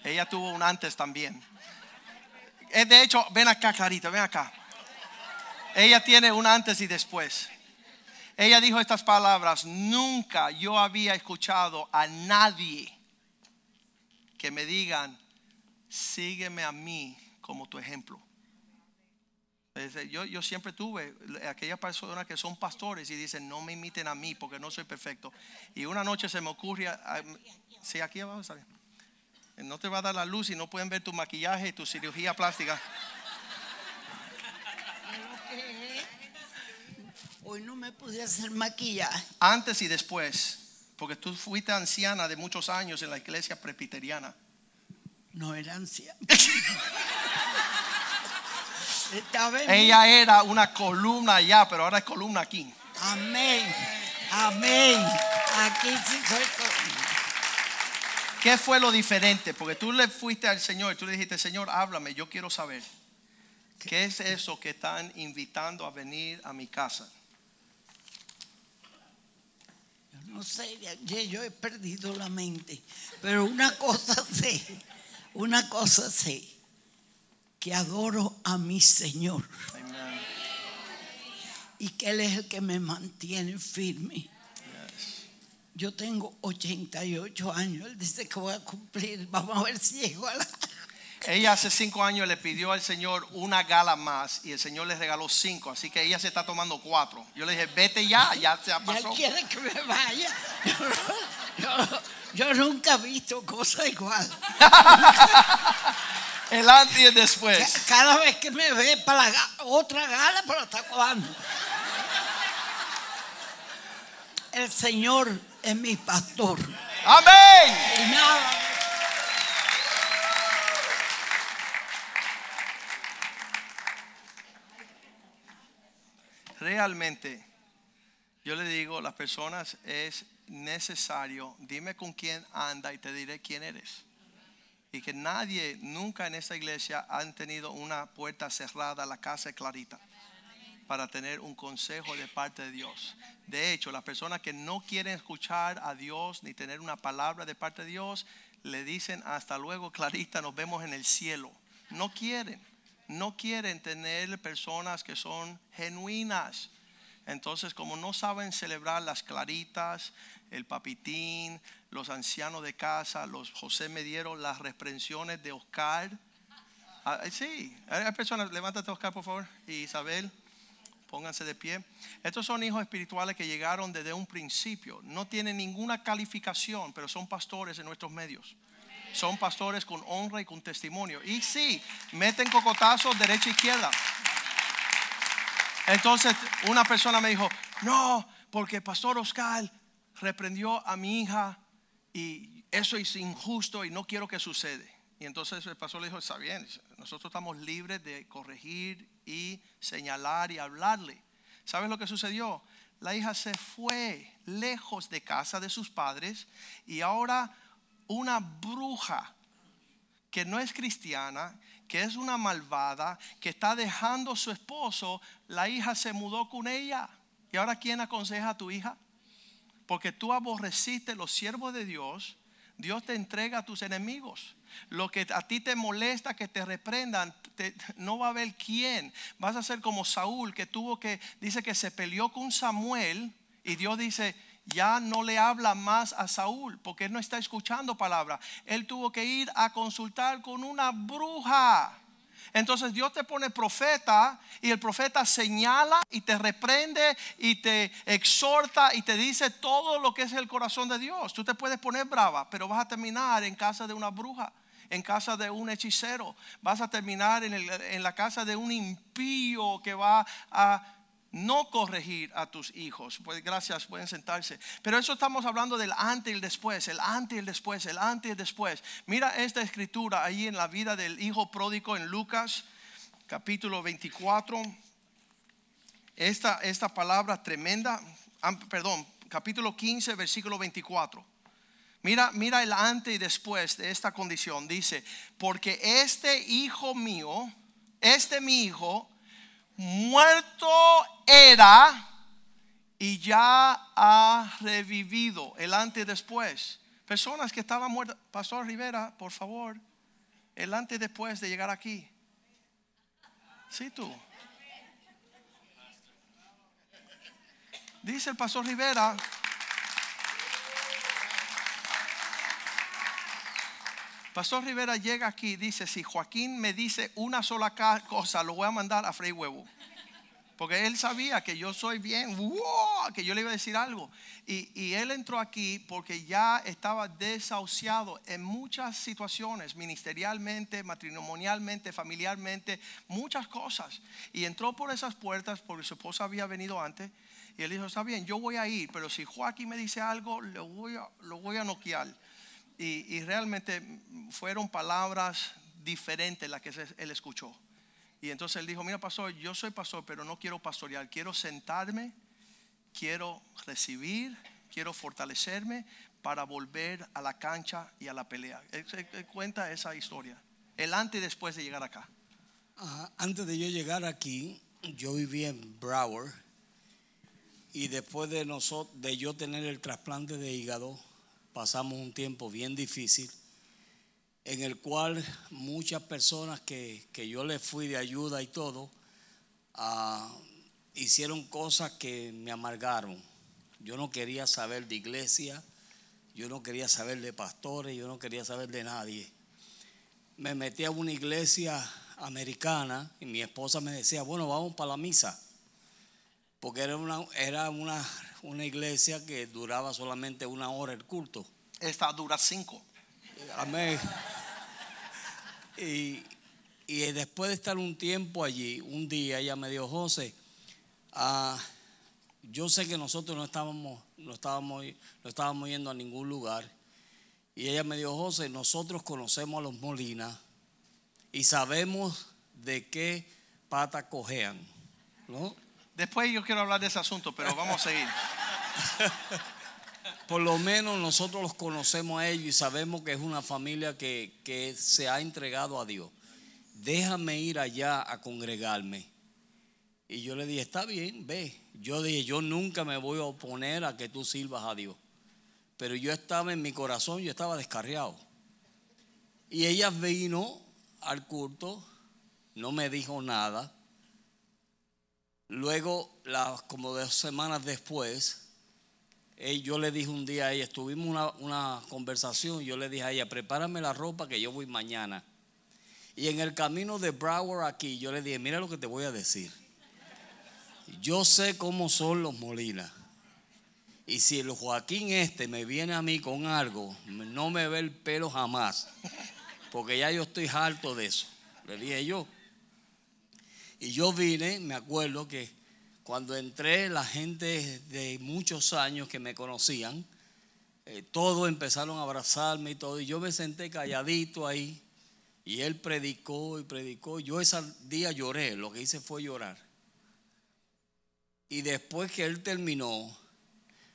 Ella tuvo un antes también. Eh, De hecho, ven acá, Clarita, ven acá. Ella tiene un antes y después. Ella dijo estas palabras, nunca yo había escuchado a nadie que me digan, sígueme a mí como tu ejemplo. Yo, yo siempre tuve aquellas personas que son pastores y dicen, no me imiten a mí porque no soy perfecto. Y una noche se me ocurre, ah, sí, aquí abajo está bien. No te va a dar la luz y no pueden ver tu maquillaje y tu cirugía plástica. Hoy no me pude hacer maquillaje. Antes y después, porque tú fuiste anciana de muchos años en la iglesia presbiteriana. No era anciana. Ella era una columna allá, pero ahora es columna aquí. Amén. Amén. Aquí sí soy. co- ¿Qué fue lo diferente? Porque tú le fuiste al Señor y tú le dijiste, Señor, háblame, yo quiero saber. ¿Qué es eso que están invitando a venir a mi casa? Yo no sé, yo he perdido la mente. Pero una cosa sé. Una cosa sé. Que adoro a mi Señor. Amen. Y que Él es el que me mantiene firme. Yes. Yo tengo 88 años. Él dice que voy a cumplir. Vamos a ver si llego a la. Ella hace cinco años le pidió al Señor una gala más y el Señor le regaló cinco, así que ella se está tomando cuatro. Yo le dije, vete ya, ya se Ya pasó. quiere que me vaya. Yo, yo nunca he visto cosa igual. El antes y el después. Cada vez que me ve para la otra gala, pero está cuando. El Señor es mi pastor. Amén. Y nada. Realmente, yo le digo, las personas es necesario, dime con quién anda y te diré quién eres. Y que nadie nunca en esta iglesia han tenido una puerta cerrada a la casa Clarita para tener un consejo de parte de Dios. De hecho, las personas que no quieren escuchar a Dios ni tener una palabra de parte de Dios, le dicen hasta luego, Clarita, nos vemos en el cielo. No quieren, no quieren tener personas que son genuinas. Entonces, como no saben celebrar las claritas, el papitín, los ancianos de casa, los José me dieron las reprensiones de Oscar. Ah, sí, hay personas, levántate Oscar por favor, y Isabel, Pónganse de pie. Estos son hijos espirituales que llegaron desde un principio. No tienen ninguna calificación, pero son pastores en nuestros medios. Son pastores con honra y con testimonio. Y sí, meten cocotazos derecha e izquierda. Entonces una persona me dijo, no, porque Pastor Oscar reprendió a mi hija y eso es injusto y no quiero que suceda. Y entonces el pastor le dijo, está bien, nosotros estamos libres de corregir y señalar y hablarle. ¿Sabes lo que sucedió? La hija se fue lejos de casa de sus padres y ahora una bruja que no es cristiana, que es una malvada, que está dejando a su esposo, la hija se mudó con ella. ¿Y ahora quién aconseja a tu hija? Porque tú aborreciste los siervos de Dios, Dios te entrega a tus enemigos. Lo que a ti te molesta que te reprendan, no va a haber quién. Vas a ser como Saúl que tuvo que, dice que se peleó con Samuel y Dios dice, ya no le habla más a Saúl porque él no está escuchando palabra. Él tuvo que ir a consultar con una bruja. Entonces Dios te pone profeta y el profeta señala y te reprende y te exhorta y te dice todo lo que es el corazón de Dios. Tú te puedes poner brava, pero vas a terminar en casa de una bruja en casa de un hechicero, vas a terminar en, en, la casa de un impío que va a no corregir a tus hijos. Pues gracias, pueden sentarse. Pero eso estamos hablando del antes y el después, el antes y el después, el antes y el después. Mira esta escritura ahí en la vida del hijo pródigo en Lucas capítulo 24. Esta, palabra tremenda, perdón, capítulo 15, versículo 24. Mira, mira el antes y después de esta condición. Dice, porque este hijo mío, este mi hijo, muerto era y ya ha revivido el antes y después. Personas que estaban muertas. Pastor Rivera, por favor, el antes y después de llegar aquí. Sí, tú. Dice el pastor Rivera. Pastor Rivera llega aquí y dice, si Joaquín me dice una sola cosa, lo voy a mandar a Frey Huevo. Porque él sabía que yo soy bien, que yo le iba a decir algo. Y, y, él entró aquí porque ya estaba desahuciado en muchas situaciones, ministerialmente, matrimonialmente, familiarmente, muchas cosas. Y entró por esas puertas porque su esposa había venido antes. Y él dijo, está bien, yo voy a ir, pero si Joaquín me dice algo, lo voy a, lo voy a noquear. Y, realmente fueron palabras diferentes las que él escuchó. Y entonces él dijo, mira pastor, yo soy pastor, pero no quiero pastorear, quiero sentarme, quiero recibir, quiero fortalecerme para volver a la cancha y a la pelea. Él, cuenta esa historia, el antes y después de llegar acá. antes de yo llegar aquí, yo vivía en Broward y después de, nosotros, de yo tener el trasplante de hígado, pasamos un tiempo bien difícil en el cual muchas personas que, yo les fui de ayuda y todo, ah, hicieron cosas que me amargaron. Yo no quería saber de iglesia, yo no quería saber de pastores, yo no quería saber de nadie. Me metí a una iglesia americana y mi esposa me decía, bueno, vamos para la misa, porque era una, era una una iglesia que duraba solamente una hora el culto. Esta dura cinco. Amén. Y, después de estar un tiempo allí, un día ella me dijo, José, ah, yo sé que nosotros no estábamos, no estábamos, no estábamos yendo a ningún lugar. Y ella me dijo, José, nosotros conocemos a los Molinas y sabemos de qué pata cojean. ¿no? Después yo quiero hablar de ese asunto, pero vamos a seguir. Por lo menos nosotros los conocemos a ellos y sabemos que es una familia que, que se ha entregado a Dios. Déjame ir allá a congregarme. Y yo le dije, está bien, ve. Yo dije, yo nunca me voy a oponer a que tú sirvas a Dios. Pero yo estaba en mi corazón, yo estaba descarriado. Y ella vino al culto, no me dijo nada. Luego, como dos semanas después, yo le dije un día a ella, tuvimos una, una conversación, yo le dije a ella, prepárame la ropa que yo voy mañana. Y en el camino de Broward aquí, yo le dije, mira lo que te voy a decir. yo sé cómo son los Molinas. Y si el Joaquín este me viene a mí con algo, no me ve el pelo jamás. Porque ya yo estoy harto de eso. Le dije yo. Y yo vine, me acuerdo que cuando entré, la gente de muchos años que me conocían, eh, todos empezaron a abrazarme y todo. Y yo me senté calladito ahí. Y él predicó y predicó. Yo ese día lloré, lo que hice fue llorar. Y después que él terminó,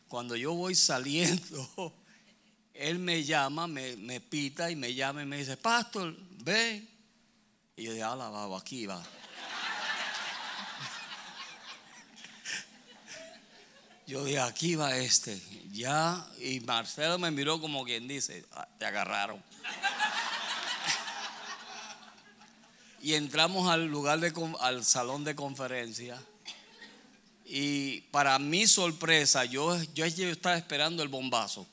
cuando yo voy saliendo, él me llama, me, me pita y me llama y me dice, pastor, ve. Y yo dije, alabado, aquí va. Yo dije, aquí va este. Ya, y Marcelo me miró como quien dice, "Ah, te agarraron. y entramos al lugar de, al salón de conferencia. Y para mi sorpresa, yo, yo, yo estaba esperando el bombazo.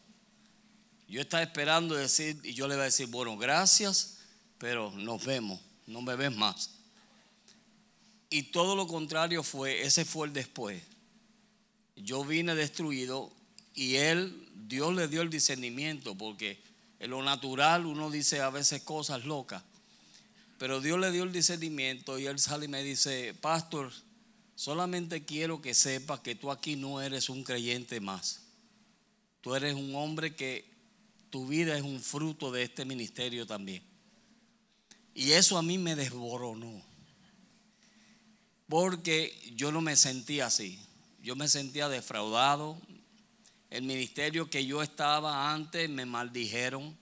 Yo estaba esperando decir, y yo le iba a decir, bueno, gracias, pero nos vemos, no me ves más. Y todo lo contrario fue, ese fue el después. Yo vine destruido y él, Dios le dio el discernimiento, porque en lo natural uno dice a veces cosas locas. Pero Dios le dio el discernimiento y él sale y me dice, pastor, solamente quiero que sepas que tú aquí no eres un creyente más. Tú eres un hombre que tu vida es un fruto de este ministerio también. Y eso a mí me desboronó. Porque yo no me sentía así. Yo me sentía defraudado. El ministerio que yo estaba antes me maldijeron.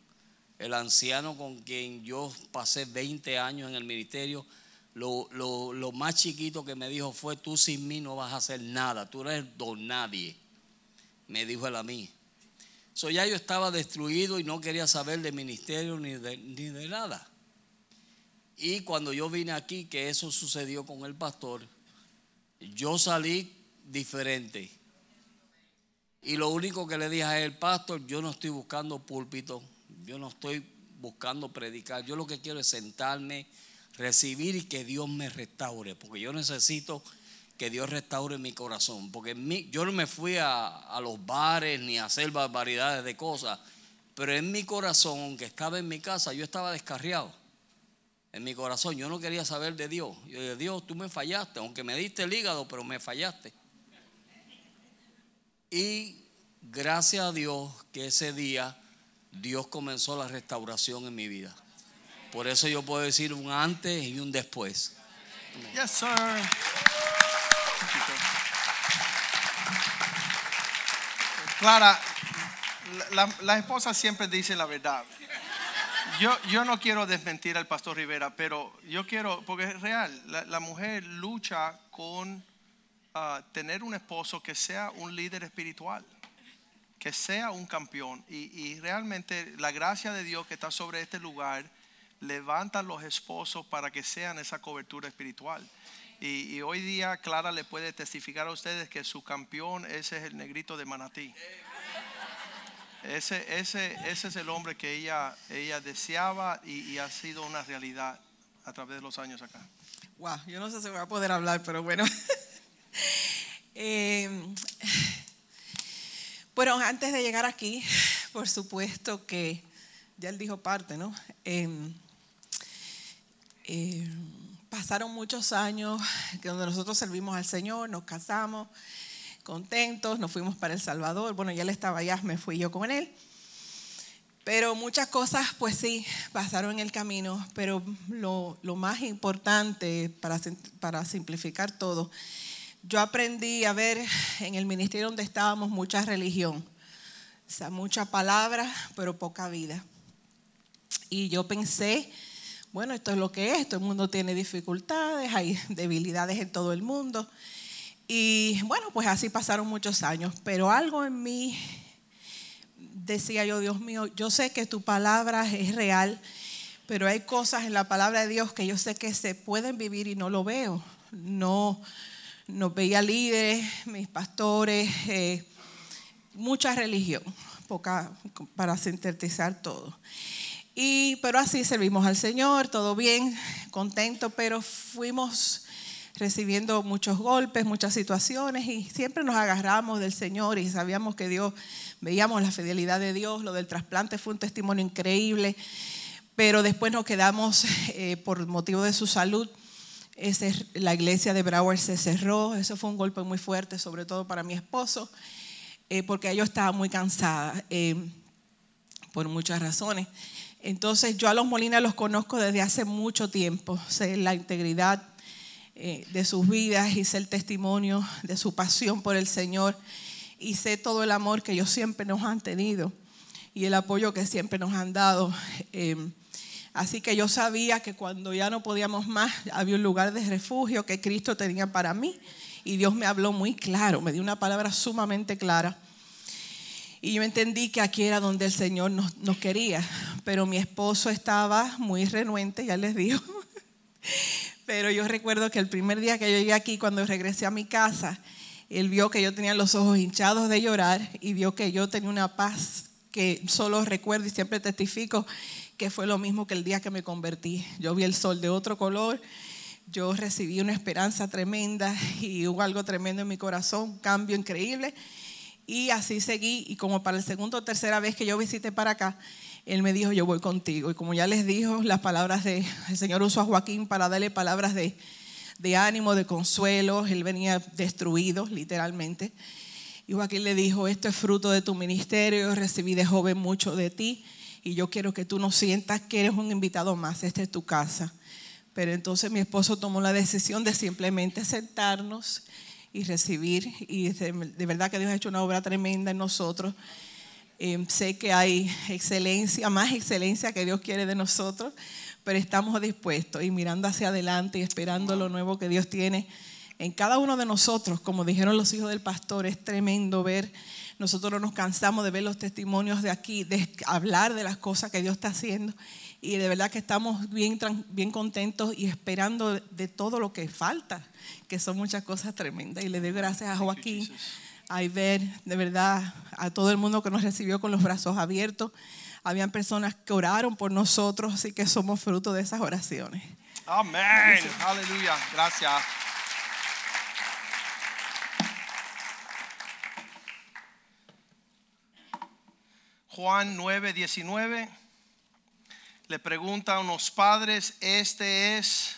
El anciano con quien yo pasé 20 años en el ministerio, lo, lo- lo más chiquito que me dijo fue, tú sin mí no vas a hacer nada, tú eres don nadie. Me dijo él a mí. So ya yo estaba destruido y no quería saber de ministerio ni de, ni de nada. Y cuando yo vine aquí, que eso sucedió con el pastor, yo salí diferente. Y lo único que le dije a él, pastor, yo no estoy buscando púlpito, yo no estoy buscando predicar, yo lo que quiero es sentarme, recibir y que Dios me restaure, porque yo necesito que Dios restaure mi corazón, porque en mí- yo no me fui a, a los bares ni a hacer barbaridades de cosas, pero en mi corazón, aunque estaba en mi casa, yo estaba descarriado en mi corazón. Yo no quería saber de Dios. Yo dije, Dios, tú me fallaste, aunque me diste el hígado, pero me fallaste. Y gracias a Dios que ese día Dios comenzó la restauración en mi vida. Por eso yo puedo decir un antes y un después. Yes, sir. Clara, la, la- esposa siempre dice la verdad. Yo, yo no quiero desmentir al pastor Rivera, pero yo quiero, porque es real, la mujer lucha con ah, tener un esposo que sea un líder espiritual, que sea un campeón. Y, y realmente la gracia de Dios que está sobre este lugar levanta a los esposos para que sean esa cobertura espiritual. Y, y hoy día Clara le puede testificar a ustedes que su campeón, ese es el negrito de Manatí. Ese, ese, ese es el hombre que ella, ella deseaba y, y ha sido una realidad a través de los años acá. Wow, yo no sé si voy a poder hablar, pero bueno. Eh, bueno, antes de llegar aquí, por supuesto que ya él dijo parte, ¿no? Eh, eh, pasaron muchos años donde nosotros servimos al Señor, nos casamos contentos, nos fuimos para El Salvador. Bueno, ya él estaba allá, me fui yo con él. Pero muchas cosas, pues sí, pasaron en el camino, pero lo, más importante para, para simplificar todo, yo aprendí a ver en el ministerio donde estábamos mucha religión, o sea, mucha palabra, pero poca vida. Y yo pensé, bueno, esto es lo que es, todo el mundo tiene dificultades, hay debilidades en todo el mundo. Y bueno, pues así pasaron muchos años, pero algo en mí decía yo, Dios mío, yo sé que tu palabra es real, pero hay cosas en la palabra de Dios que yo sé que se pueden vivir y no lo veo. No, no veía líderes, mis pastores, eh, mucha religión, poca para sintetizar todo. Y, pero así servimos al Señor, todo bien, contento, pero fuimos recibiendo muchos golpes, muchas situaciones y siempre nos agarramos del Señor y sabíamos que Dios, veíamos la fidelidad de Dios, lo del trasplante fue un testimonio increíble, pero después nos quedamos eh, por motivo de su salud. Ese, la iglesia de Broward se cerró, eso fue un golpe muy fuerte, sobre todo para mi esposo, eh, porque yo estaba muy cansada eh, por muchas razones. Entonces yo a los Molina los conozco desde hace mucho tiempo, sé la integridad eh, de sus vidas y sé el testimonio de su pasión por el Señor y sé todo el amor que ellos siempre nos han tenido y el apoyo que siempre nos han dado. Así que yo sabía que cuando ya no podíamos más, había un lugar de refugio que Cristo tenía para mí y Dios me habló muy claro, me dio una palabra sumamente clara. Y yo entendí que aquí era donde el Señor nos quería, pero mi esposo estaba muy renuente, ya les digo. Pero yo recuerdo que el primer día que yo llegué aquí, cuando regresé a mi casa, él vio que yo tenía los ojos hinchados de llorar y vio que yo tenía una paz que solo recuerdo y siempre testifico que fue lo mismo que el día que me convertí. Yo vi el sol de otro color, yo recibí una esperanza tremenda y hubo algo tremendo en mi corazón, un cambio increíble. Y así seguí y como para el segundo o tercera vez que yo visité para acá, él me dijo, yo voy contigo. Y como ya les dijo, las palabras de, el Señor usó a Joaquín para darle palabras de, ánimo, de consuelo. Él venía destruido, literalmente. Y Joaquín le dijo, esto es fruto de tu ministerio, recibí de joven mucho de ti y yo quiero que tú no sientas que eres un invitado más, esta es tu casa. Pero entonces mi esposo tomó la decisión de simplemente sentarnos y recibir. Y de verdad que Dios ha hecho una obra tremenda en nosotros. Eh, sé que hay excelencia, más excelencia que Dios quiere de nosotros, pero estamos dispuestos y mirando hacia adelante y esperando lo nuevo que Dios tiene en cada uno de nosotros. Como dijeron los hijos del pastor, es tremendo ver, nosotros no nos cansamos de ver los testimonios de aquí, de hablar de las cosas que Dios está haciendo y de verdad que estamos bien, bien contentos y esperando de todo lo que falta, que son muchas cosas tremendas. Y le doy gracias a Joaquín a ver de verdad a todo el mundo que nos recibió con los brazos abiertos. Habían personas que oraron por nosotros, así que somos fruto de esas oraciones. Amén. Aleluya. Gracias. Juan 9, 19 le pregunta a unos padres, ¿este es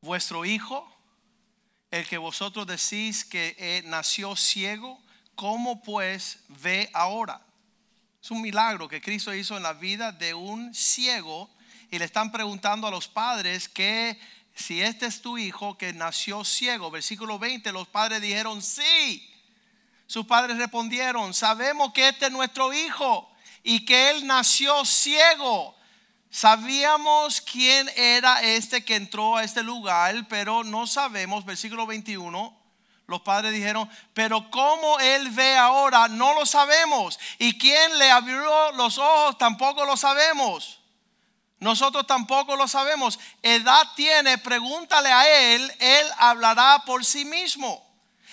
vuestro hijo? el que vosotros decís que eh, nació ciego, ¿cómo pues ve ahora? Es un milagro que Cristo hizo en la vida de un ciego y le están preguntando a los padres que si este es tu hijo que nació ciego. Versículo 20, los padres dijeron sí. Sus padres respondieron, sabemos que este es nuestro hijo y que él nació ciego. Sabíamos quién era este que entró a este lugar, pero no sabemos, versículo 21, los padres dijeron, pero cómo él ve ahora, no lo sabemos. Y quién le abrió los ojos, tampoco lo sabemos. Nosotros tampoco lo sabemos. Edad tiene, pregúntale a él, él hablará por sí mismo.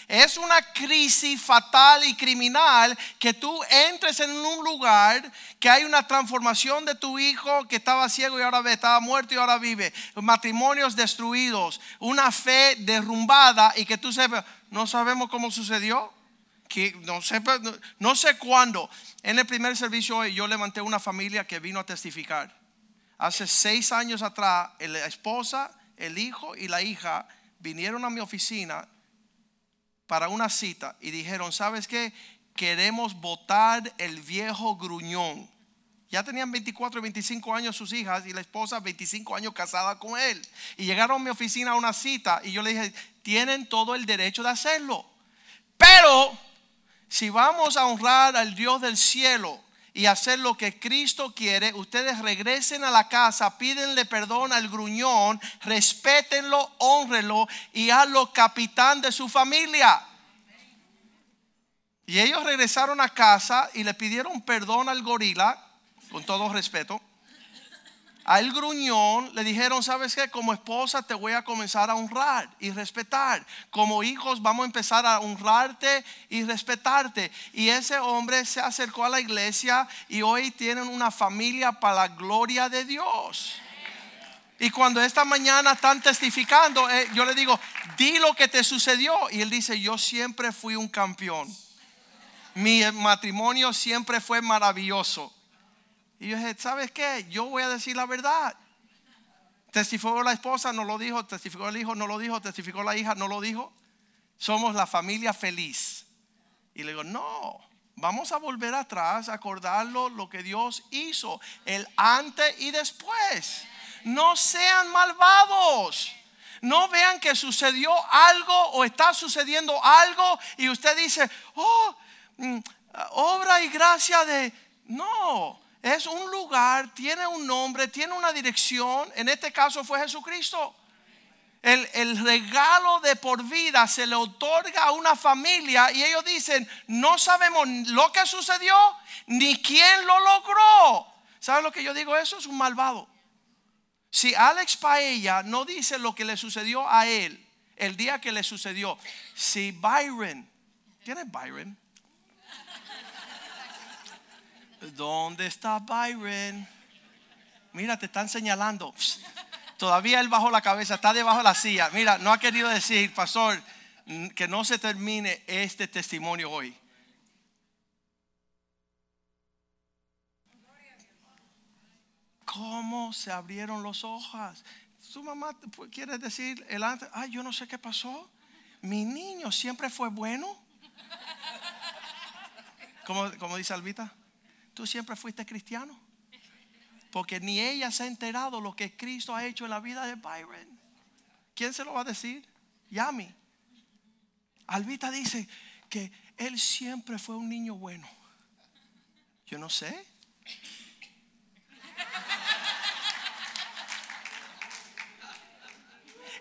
Es una crisis fatal y criminal que tú entres en un lugar que hay una transformación de tu hijo que estaba ciego y ahora ve, estaba muerto y ahora vive, matrimonios destruidos, una fe derrumbada y que tú sepas, no sabemos cómo sucedió, que no sé, no sé cuándo. En el primer servicio hoy yo levanté una familia que vino a testificar. Hace seis años atrás, la esposa, el hijo y la hija vinieron a mi oficina para una cita y dijeron, ¿sabes qué? Queremos votar el viejo gruñón. Ya tenían 24 y 25 años sus hijas y la esposa 25 años casada con él. Y llegaron a mi oficina a una cita y yo le dije, tienen todo el derecho de hacerlo. Pero si vamos a honrar al Dios del cielo y hacer lo que Cristo quiere, ustedes regresen a la casa, pídenle perdón al gruñón, respétenlo, honrenlo y hazlo capitán de su familia. Y ellos regresaron a casa y le pidieron perdón al gorila, con todo respeto. Al gruñón le dijeron, ¿sabes qué? Como esposa te voy a comenzar a honrar y respetar. Como hijos vamos a empezar a honrarte y respetarte. Y ese hombre se acercó a la iglesia y hoy tienen una familia para la gloria de Dios. Y cuando esta mañana están testificando, eh, yo le digo, di lo que te sucedió. Y él dice, yo siempre fui un campeón. Mi matrimonio siempre fue maravilloso. Y yo dije, ¿sabes qué? Yo voy a decir la verdad. Testificó la esposa, no lo dijo. Testificó el hijo, no lo dijo. Testificó la hija, no lo dijo. Somos la familia feliz. Y le digo, no, vamos a volver atrás, a acordarlo lo que Dios hizo, el antes y después. No sean malvados. No vean que sucedió algo o está sucediendo algo y usted dice, oh, mm, obra y gracia de... No, es un lugar, tiene un nombre, tiene una dirección. En este caso fue Jesucristo. El, el, regalo de por vida se le otorga a una familia y ellos dicen, no sabemos lo que sucedió ni quién lo logró. ¿Sabe lo que yo digo? Eso es un malvado. Si Alex Paella no dice lo que le sucedió a él el día que le sucedió, si Byron, ¿quién es Byron? ¿Dónde está Byron? Mira, te están señalando. Todavía él bajó la cabeza, está debajo de la silla. Mira, no ha querido decir, pastor, que no se termine este testimonio hoy. ¿Cómo se abrieron los ojos? Su mamá quiere decir, el antes, ay, yo no sé qué pasó. Mi niño siempre fue bueno. Como, como dice Albita, tú siempre fuiste cristiano. Porque ni ella se ha enterado lo que Cristo ha hecho en la vida de Byron. ¿Quién se lo va a decir? Yami. Albita dice que él siempre fue un niño bueno. Yo no sé.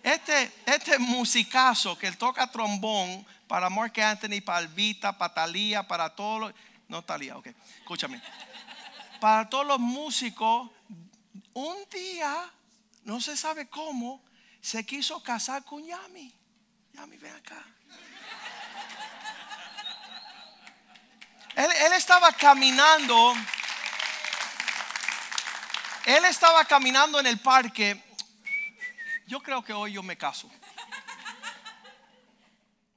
Este, este musicazo que él toca trombón para Mark Anthony, para Albita, para Talía, para todos los. No Talía, ok. Escúchame. Para todos los músicos, un día, no se sabe cómo, se quiso casar con Yami. Yami, ven acá. Él, él estaba caminando. Él estaba caminando en el parque yo creo que hoy yo me caso.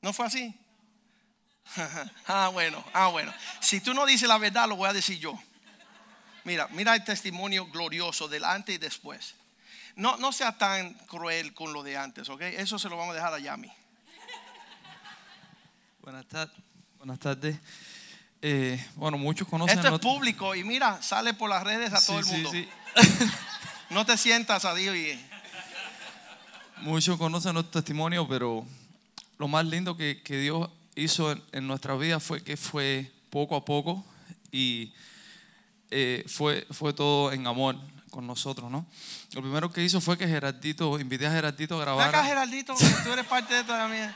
¿No fue así? ah, bueno, ah, bueno. Si tú no dices la verdad, lo voy a decir yo. Mira, mira el testimonio glorioso del antes y después. No, no sea tan cruel con lo de antes, ¿ok? Eso se lo vamos a dejar a Yami. Buenas tardes. Buenas tardes. Eh, bueno, muchos conocen. Esto es público y mira, sale por las redes a todo el mundo. Sí, no te sientas a Dios y Muchos conocen nuestro testimonio, pero lo más lindo que, Dios hizo en, nuestra vida fue que fue poco a poco y eh, fue, fue todo en amor con nosotros, ¿no? Lo primero que hizo fue que Gerardito, invité a Gerardito a grabar. Acá Gerardito, tú eres parte de esta también.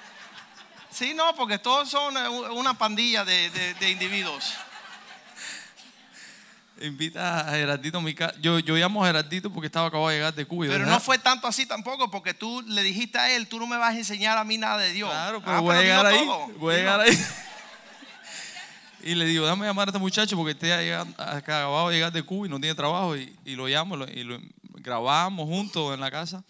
Sí, no, porque todos son una pandilla de, de individuos invita a Gerardito a mi casa. Yo, yo llamo a Gerardito porque estaba acabado de llegar de Cuba. Pero no fue tanto así tampoco, porque tú le dijiste a él, tú no me vas a enseñar a mí nada de Dios. Claro, pero ah, voy a llegar ahí. Voy a llegar ahí. Y le digo, dame llamar a este muchacho porque está acabado de llegar de Cuba y no tiene trabajo. Y, y lo llamo y lo grabamos juntos en la casa.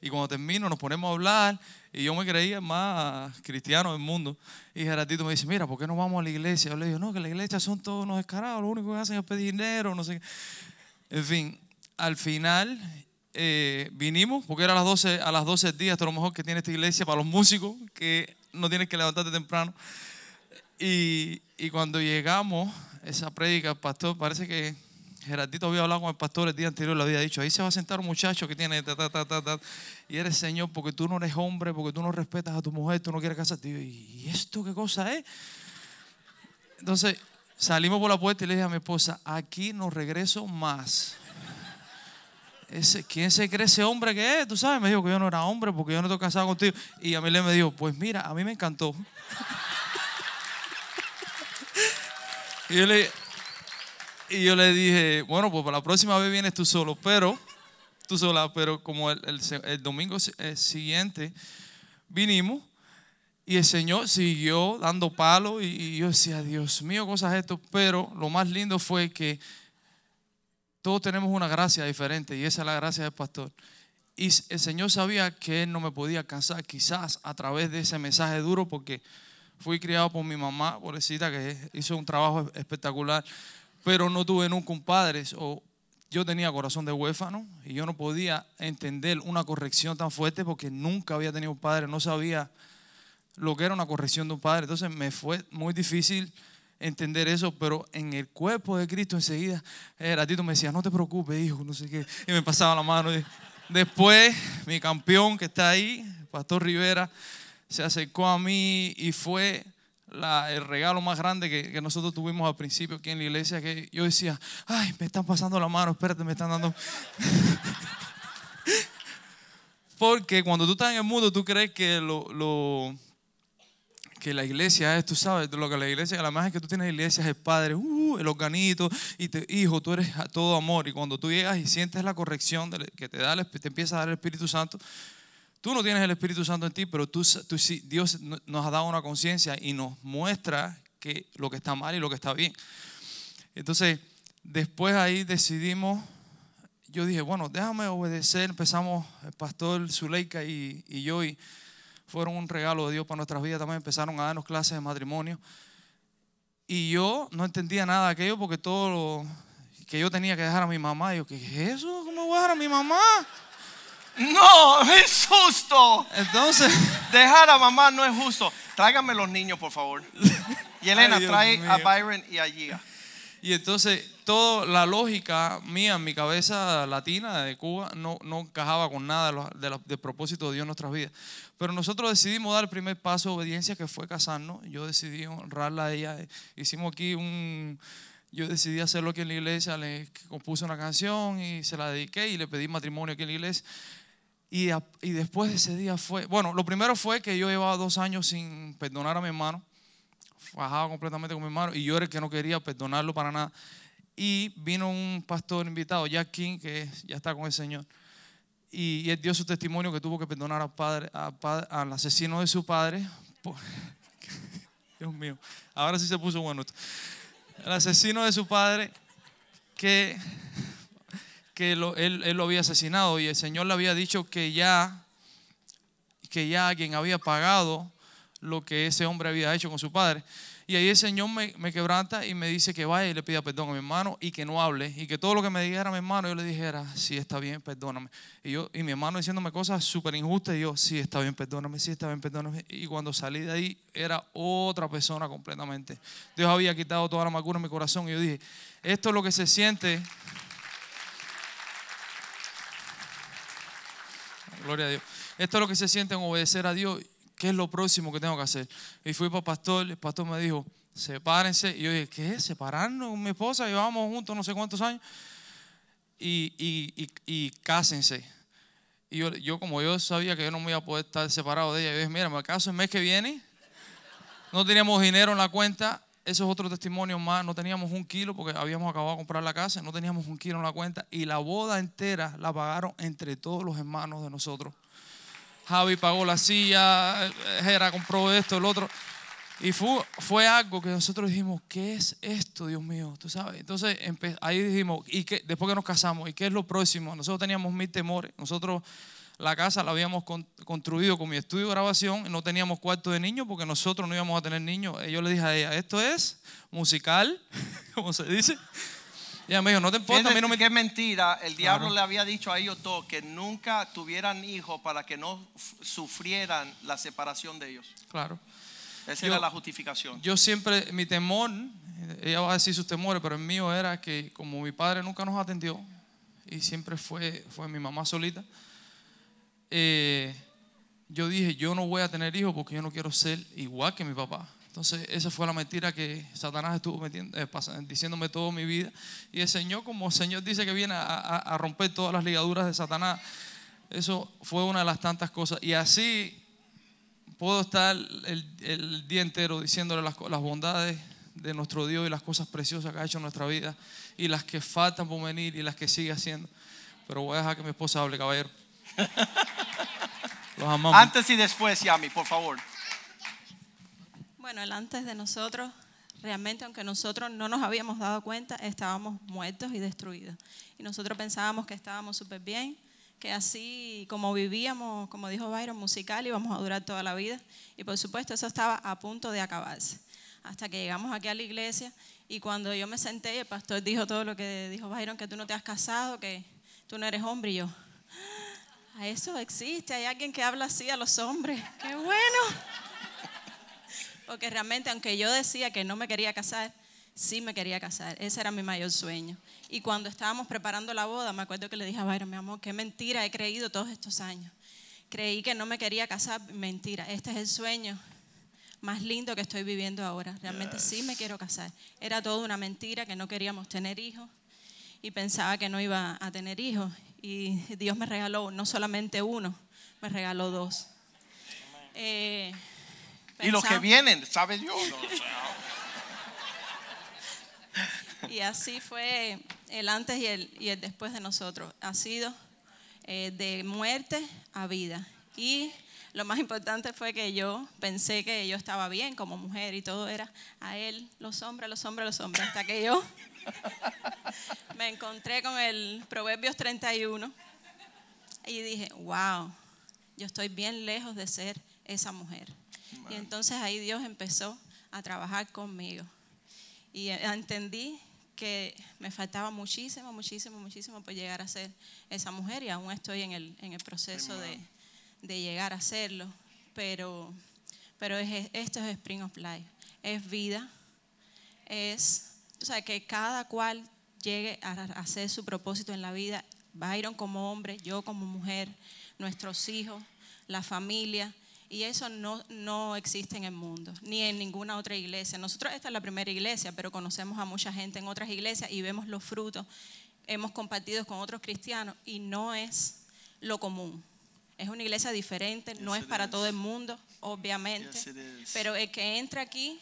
Y cuando termino nos ponemos a hablar y yo me creía más cristiano del mundo. Y Gerardito me dice, mira, ¿por qué no vamos a la iglesia? Yo le digo, no, que la iglesia son todos unos descarados, lo único que hacen es pedir dinero, no sé En fin, al final eh, vinimos, porque era a las 12, a las 12 días, esto es lo mejor que tiene esta iglesia para los músicos, que no tienes que levantarte temprano. Y, y cuando llegamos, esa prédica, pastor, parece que Gerardito había hablado con el pastor el día anterior, le había dicho, ahí se va a sentar un muchacho que tiene ta, ta, ta, ta, y eres Señor porque tú no eres hombre, porque tú no respetas a tu mujer, tú no quieres casarte. ¿Y esto qué cosa es? Entonces salimos por la puerta y le dije a mi esposa, aquí no regreso más. Ese, ¿Quién se cree ese hombre que es? Tú sabes, me dijo que yo no era hombre porque yo no estoy casado contigo. Y a mí le me dijo, pues mira, a mí me encantó. y yo le y yo le dije, bueno, pues para la próxima vez vienes tú solo, pero, tú sola, pero como el, el, domingo eh, siguiente vinimos y el Señor siguió dando palo y, yo decía, Dios mío, cosas esto, pero lo más lindo fue que todos tenemos una gracia diferente y esa es la gracia del pastor. y el Señor sabía que Él no me podía alcanzar, quizás a través de ese mensaje duro, porque fui criado por mi mamá, pobrecita, que hizo un trabajo espectacular, pero no tuve nunca un padre. O yo tenía corazón de huérfano y yo no podía entender una corrección tan fuerte porque nunca había tenido un padre, no sabía lo que era una corrección de un padre. Entonces me fue muy difícil entender eso, pero en el cuerpo de Cristo enseguida, el ratito me decía, no te preocupes, hijo, no sé qué, y me pasaba la mano. Después, mi campeón que está ahí, Pastor Rivera, se acercó a mí y fue el regalo más grande que, que, nosotros tuvimos al principio aquí en la iglesia, que yo decía, ay, me están pasando la mano, espérate, me están dando... Porque cuando tú estás en el mundo, tú crees que lo, lo que la iglesia es, tú sabes, lo que la iglesia, la más que tú tienes iglesia es el padre, uh, el organito, y te, hijo, tú eres todo amor. Y cuando tú llegas y sientes la corrección que te, da, te empieza a dar el Espíritu Santo, tú no tienes el Espíritu Santo en ti, pero tú, Dios nos ha dado una conciencia y nos muestra que lo que está mal y lo que está bien. Entonces, después ahí decidimos, yo dije, bueno, déjame obedecer. Empezamos el pastor Zuleika y, y yo, y fueron un regalo de Dios para nuestras vidas. También empezaron a darnos clases de matrimonio. Y yo no entendía nada de aquello porque todo lo que yo tenía que dejar a mi mamá, yo, ¿qué es eso? ¿Cómo voy a dejar a mi mamá? No, es justo. Entonces, dejar a mamá no es justo. Tráigame los niños, por favor. Y Elena, trae a Byron y a Gia. Y entonces, toda la lógica mía mi cabeza latina de Cuba no, no encajaba con nada del propósito de Dios en nuestras vidas. Pero nosotros decidimos dar el primer paso de obediencia, que fue casarnos. Yo decidí honrarla a ella. Hicimos aquí un. Yo decidí hacerlo aquí en la iglesia, le compuse una canción y se la dediqué y le pedí matrimonio aquí en la iglesia. Y, y después de ese día fue. Bueno, lo primero fue que yo llevaba dos años sin perdonar a mi hermano. Fajaba completamente con mi hermano y yo era el que no quería perdonarlo para nada. Y vino un pastor invitado, Jack King, que ya está con el Señor y, él dio su testimonio que tuvo que perdonar al, padre, al asesino de su padre. Dios mío, ahora sí se puso bueno. El asesino de su padre que, que él, él, lo había asesinado y el Señor le había dicho que ya, que ya alguien había pagado lo que ese hombre había hecho con su padre. Y ahí el Señor me, me, quebranta y me dice que vaya y le pida perdón a mi hermano y que no hable. Y que todo lo que me dijera mi hermano, yo le dijera, sí, está bien, perdóname. Y, yo, y mi hermano diciéndome cosas súper injustas y yo, sí, está bien, perdóname, sí, está bien, perdóname. Y cuando salí de ahí era otra persona completamente. Dios había quitado toda la amargura en mi corazón y yo dije, esto es lo que se siente. Gloria a Dios. Esto es lo que se siente en obedecer a Dios ¿qué es lo próximo que tengo que hacer? Y fui para el pastor, el pastor me dijo, sepárense. Y yo dije, ¿qué? ¿Separarnos con mi esposa? Llevamos juntos no sé cuántos años. Y, y, y, cásense. Y yo, yo, como yo sabía que yo no me iba a poder estar separado de ella, yo dije, mira, me caso el mes que viene. No teníamos dinero en la cuenta. Eso es otro testimonio más. No teníamos un kilo porque habíamos acabado de comprar la casa. No teníamos un kilo en la cuenta. Y la boda entera la pagaron entre todos los hermanos de nosotros. Javi pagó la silla, Jera compró esto, el otro. Y fue, fue algo que nosotros dijimos, ¿qué es esto, Dios mío? ¿Tú sabes? Entonces ahí dijimos, ¿y qué? después que nos casamos, ¿y qué es lo próximo? Nosotros teníamos mil temores. Nosotros la casa la habíamos construido con mi estudio de grabación y no teníamos cuarto de niños porque nosotros no íbamos a tener niños. Yo le dije a ella, esto es musical, como se dice. Y ella me dijo, no te importa, a mí no me... Qué mentira, el diablo le había dicho a ellos todos que nunca tuvieran hijos para que no sufrieran la separación de ellos. Claro. Esa era la justificación. Yo siempre, mi temor, ella va a decir sus temores, pero el mío era que como mi padre nunca nos atendió y siempre fue, fue mi mamá solita, eh, yo dije, yo no voy a tener hijos porque yo no quiero ser igual que mi papá. Entonces, esa fue la mentira que Satanás estuvo eh, diciéndome toda mi vida. Y el Señor, como el Señor dice que viene a, romper todas las ligaduras de Satanás, eso fue una de las tantas cosas. Y así puedo estar el, día entero diciéndole las, las, bondades de nuestro Dios y las cosas preciosas que ha hecho en nuestra vida y las que faltan por venir y las que sigue haciendo. Pero voy a dejar que mi esposa hable, caballero. Los amamos. Antes y después, Yami, por favor. Bueno, el antes de nosotros, realmente aunque nosotros no nos habíamos dado cuenta, estábamos muertos y destruidos. Y nosotros pensábamos que estábamos súper bien, que así como vivíamos, como dijo Byron, musical íbamos a durar toda la vida. Y por supuesto eso estaba a punto de acabarse. Hasta que llegamos aquí a la iglesia y cuando yo me senté, el pastor dijo todo lo que dijo Byron, que tú no te has casado, que tú no eres hombre. Y yo, "Ah, eso existe, hay alguien que habla así a los hombres. ¡Qué bueno! Porque realmente, aunque yo decía que no me quería casar, sí me quería casar. Ese era mi mayor sueño. Y cuando estábamos preparando la boda, me acuerdo que le dije a Byron, mi amor, qué mentira he creído todos estos años. Creí que no me quería casar, mentira. Este es el sueño más lindo que estoy viviendo ahora. Realmente sí me quiero casar. Era toda una mentira que no queríamos tener hijos y pensaba que no iba a tener hijos. Y Dios me regaló no solamente uno, me regaló dos. Eh, Y los que vienen, ¿sabe Dios? Y así fue el antes y el, y el después de nosotros. Ha sido eh, de muerte a vida. Y lo más importante fue que yo pensé que yo estaba bien como mujer y todo era a él, los hombres, los hombres, los hombres. Hasta que yo me encontré con el Proverbios 31 y dije, wow, yo estoy bien lejos de ser esa mujer. Y entonces ahí Dios empezó a trabajar conmigo. Y entendí que me faltaba muchísimo, muchísimo, muchísimo por llegar a ser esa mujer y aún estoy en el, en el proceso de, de llegar a serlo. Pero, pero es- esto es Spring of Life, es vida, es, tú sabes, que cada cual llegue a hacer su propósito en la vida. Byron como hombre, yo como mujer, nuestros hijos, la familia. Y eso no, no existe en el mundo, ni en ninguna otra iglesia. Nosotros esta es la primera iglesia, pero conocemos a mucha gente en otras iglesias y vemos los frutos. Hemos compartido con otros cristianos y no es lo común. Es una iglesia diferente, no Yes, es para is. todo el mundo, obviamente. Yes. Pero el que entra aquí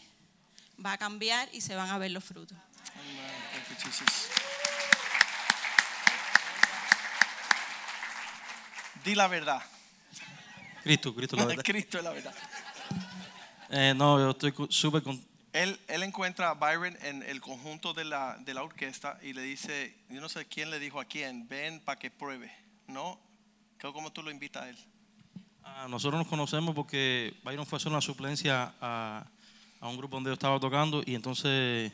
va a cambiar y se van a ver los frutos. Di la verdad. Cristo, Cristo, la verdad. Cristo es la verdad. Eh, no, yo estoy súper con- Él, él encuentra a Byron en el conjunto de la, de la orquesta y le dice, yo no sé quién le dijo a quién, ven para que pruebe. ¿No? Como tú lo invitas a él. Ah, nosotros nos conocemos porque Byron fue a hacer una suplencia a, a un grupo donde yo estaba tocando y entonces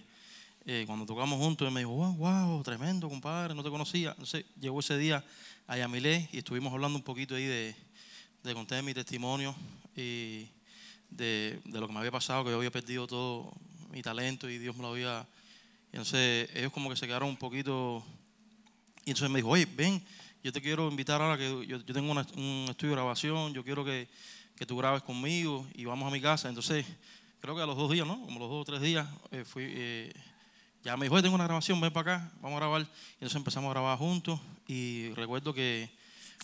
eh, cuando tocamos juntos él me dijo, wow, wow, tremendo compadre, no te conocía. Entonces llegó ese día a Yamilé y estuvimos hablando un poquito ahí de, de contar mi testimonio y de, de lo que me había pasado, que yo había perdido todo mi talento y Dios me lo había... Entonces ellos como que se quedaron un poquito y entonces me dijo, oye, ven, yo te quiero invitar ahora que yo, yo tengo una- un estudio de grabación, yo quiero que, que tú grabes conmigo y vamos a mi casa. Entonces, creo que a los dos días, ¿no? Como los dos o tres días, eh, fui, eh, ya me dijo, tengo una grabación, ven para acá, vamos a grabar. Y entonces empezamos a grabar juntos y recuerdo que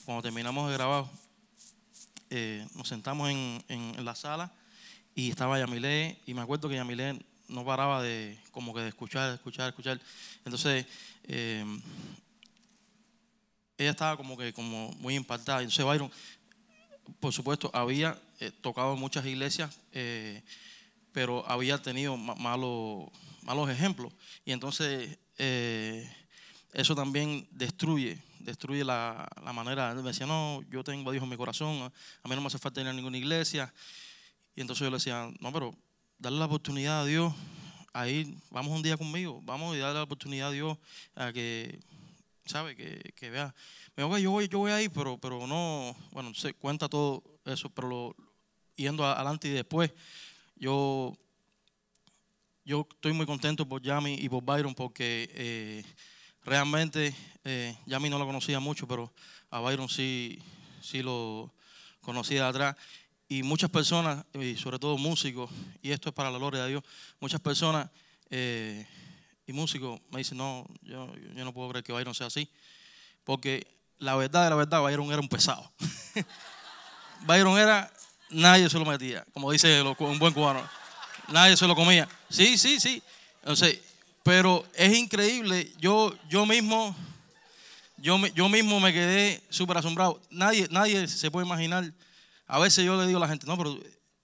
cuando terminamos de grabar, eh, nos sentamos en, la sala y estaba Yamilé y me acuerdo que Yamilé no paraba de como que de escuchar, de escuchar, escuchar. Entonces, eh, ella estaba como que como muy impactada. Entonces Byron, por supuesto, había eh, tocado en muchas iglesias, pero había tenido ma- malos, malos ejemplos. Y entonces eh, eso también destruye, destruye la, la manera. Me decía, no, yo tengo a Dios en mi corazón, a, mí no me hace falta ir a ninguna iglesia. Y entonces yo le decía, no, pero darle la oportunidad a Dios a ir, vamos un día conmigo, vamos y darle la oportunidad a Dios a que ¿sabe? Que, que vea. Me dijo, "Ok, yo voy, yo voy ahí, pero, pero no, bueno, se cuenta todo eso, pero lo- yendo adelante y después, yo, yo estoy muy contento por Yami y por Byron porque eh, realmente eh, Yami no lo conocía mucho, pero a Byron sí, sí lo conocía de atrás. Y muchas personas, y sobre todo músicos, y esto es para la gloria de Dios, muchas personas eh, y músicos me dicen, no, yo, yo no puedo creer que Byron sea así. Porque la verdad de la verdad, Byron era un pesado. Byron era, nadie se lo metía, como dice un buen cubano. Nadie se lo comía. Sí, sí, sí. Entonces, pero es increíble, yo, yo mismo, yo, yo mismo me quedé súper asombrado. Nadie, nadie se puede imaginar. A veces yo le digo a la gente, no, pero,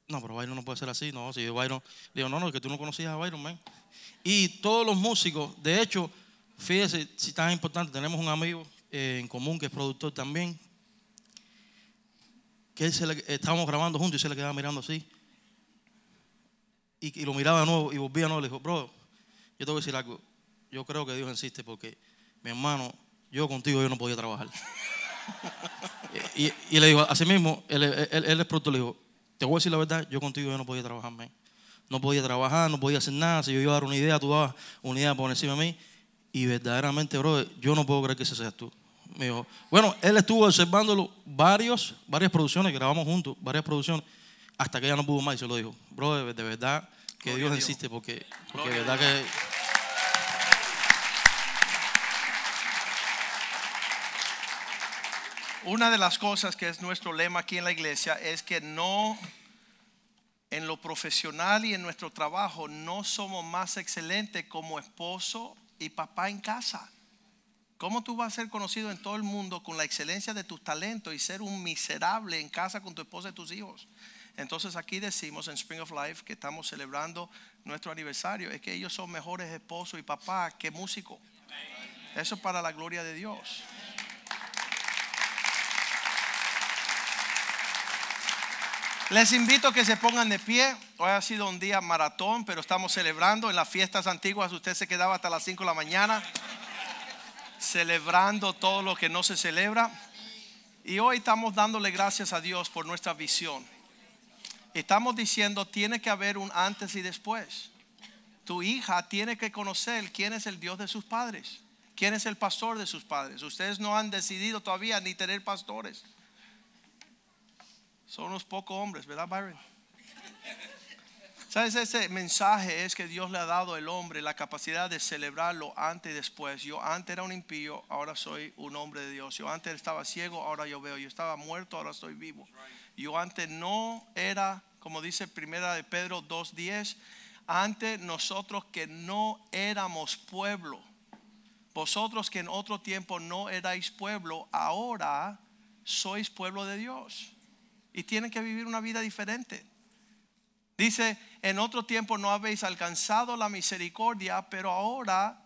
no, pero Byron no puede ser así. No, si yo Byron, le digo, no, no, que tú no conocías a Byron. Y todos los músicos, de hecho, fíjese si tan importante, tenemos un amigo eh, en común que es productor también, que él se le- estábamos grabando juntos y se le quedaba mirando así. Y, lo miraba de nuevo y volvía de nuevo. Le dijo, bro, yo te voy a decir algo. Yo creo que Dios insiste porque, mi hermano, yo contigo yo no podía trabajar. y, y- y le digo, así mismo, él, él, él, él es pronto, le dijo, te voy a decir la verdad, yo contigo yo no podía trabajar, man. No podía trabajar, no podía hacer nada. Si yo iba a dar una idea, tú dabas una idea por encima de mí. Y verdaderamente, bro, yo no puedo creer que ese seas tú. Me dijo, bueno, él estuvo observándolo varios, varias producciones, grabamos juntos, varias producciones, hasta que ya no pudo más y se lo dijo. Bro, de, de verdad que Dios Dios. existe porque, porque de verdad que... Una de las cosas que es nuestro lema aquí en la iglesia es que no, en lo profesional y en nuestro trabajo, no somos más excelentes como esposo y papá en casa. ¿Cómo tú vas a ser conocido en todo el mundo con la excelencia de tus talentos y ser un miserable en casa con tu esposa y tus hijos? Entonces aquí decimos en Spring of Life que estamos celebrando nuestro aniversario, es que ellos son mejores esposos y papá que músicos. Eso es para la gloria de Dios. Les invito a que se pongan de pie. Hoy ha sido un día maratón, pero estamos celebrando. En las fiestas antiguas usted se quedaba hasta las 5 de la mañana celebrando todo lo que no se celebra. Y hoy estamos dándole gracias a Dios por nuestra visión. Estamos diciendo, tiene que haber un antes y después. Tu hija tiene que conocer quién es el Dios de sus padres, quién es el pastor de sus padres. Ustedes no han decidido todavía ni tener pastores. Son unos pocos hombres, ¿verdad, Byron? ¿Sabes? Ese mensaje es que Dios le ha dado al hombre la capacidad de celebrarlo antes y después. Yo antes era un impío, ahora soy un hombre de Dios. Yo antes estaba ciego, ahora yo veo. Yo estaba muerto, ahora estoy vivo. Yo antes no era, como dice primera de Pedro 2.10, antes nosotros que no éramos pueblo. Vosotros que en otro tiempo no erais pueblo, ahora sois pueblo de Dios. Y tienen que vivir una vida diferente. Dice, en otro tiempo no habéis alcanzado la misericordia, pero ahora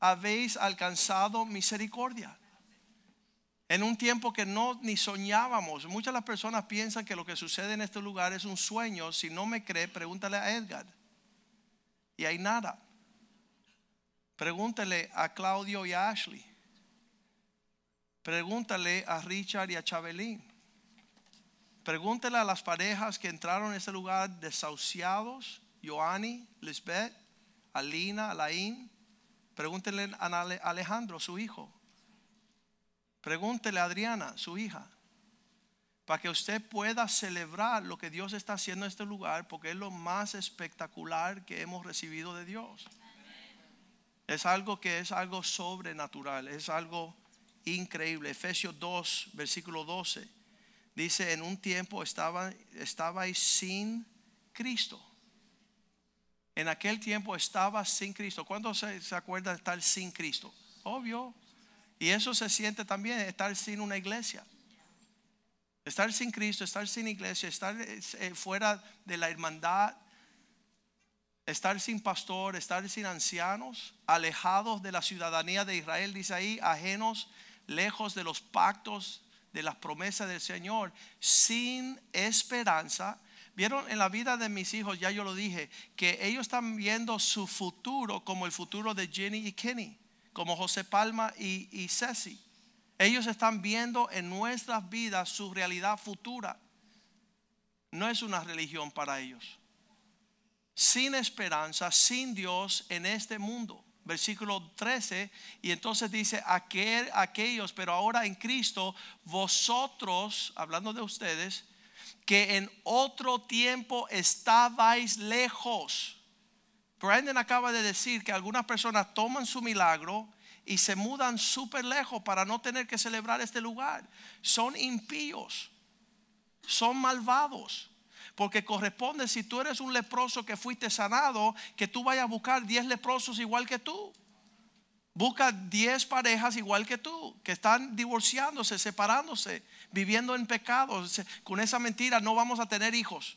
habéis alcanzado misericordia. En un tiempo que no ni soñábamos. Muchas las personas piensan que lo que sucede en este lugar es un sueño. Si no me cree, pregúntale a Edgar. Y hay nada. Pregúntale a Claudio y a Ashley. Pregúntale a Richard y a Chabelín. Pregúntele a las parejas que entraron en ese lugar desahuciados, Joanny, Lisbeth, Alina, Alain. Pregúntele a Ale- Alejandro, su hijo. Pregúntele a Adriana, su hija. Para que usted pueda celebrar lo que Dios está haciendo en este lugar, porque es lo más espectacular que hemos recibido de Dios. Es algo que es algo sobrenatural, es algo increíble. Efesios 2, versículo 12. Dice, en un tiempo estaba, estabais sin Cristo. En aquel tiempo estaba sin Cristo. ¿Cuándo se, se acuerda de estar sin Cristo? Obvio. Y eso se siente también, estar sin una iglesia. Estar sin Cristo, estar sin iglesia, estar eh, fuera de la hermandad, estar sin pastor, estar sin ancianos, alejados de la ciudadanía de Israel, dice ahí, ajenos, lejos de los pactos, de las promesas del Señor, sin esperanza. Vieron en la vida de mis hijos, ya yo lo dije, que ellos están viendo su futuro como el futuro de Jenny y Kenny, como José Palma y, y Ceci. Ellos están viendo en nuestras vidas su realidad futura. No es una religión para ellos. Sin esperanza, sin Dios en este mundo. Versículo 13. Y entonces dice, aquel, aquellos, pero ahora en Cristo, vosotros, hablando de ustedes, que en otro tiempo estabais lejos. Brandon acaba de decir que algunas personas toman su milagro y se mudan súper lejos para no tener que celebrar este lugar. Son impíos, son malvados. Porque corresponde si tú eres un leproso que fuiste sanado, que tú vayas a buscar 10 leprosos igual que tú. Busca 10 parejas igual que tú, que están divorciándose, separándose, viviendo en pecado. Con esa mentira no vamos a tener hijos.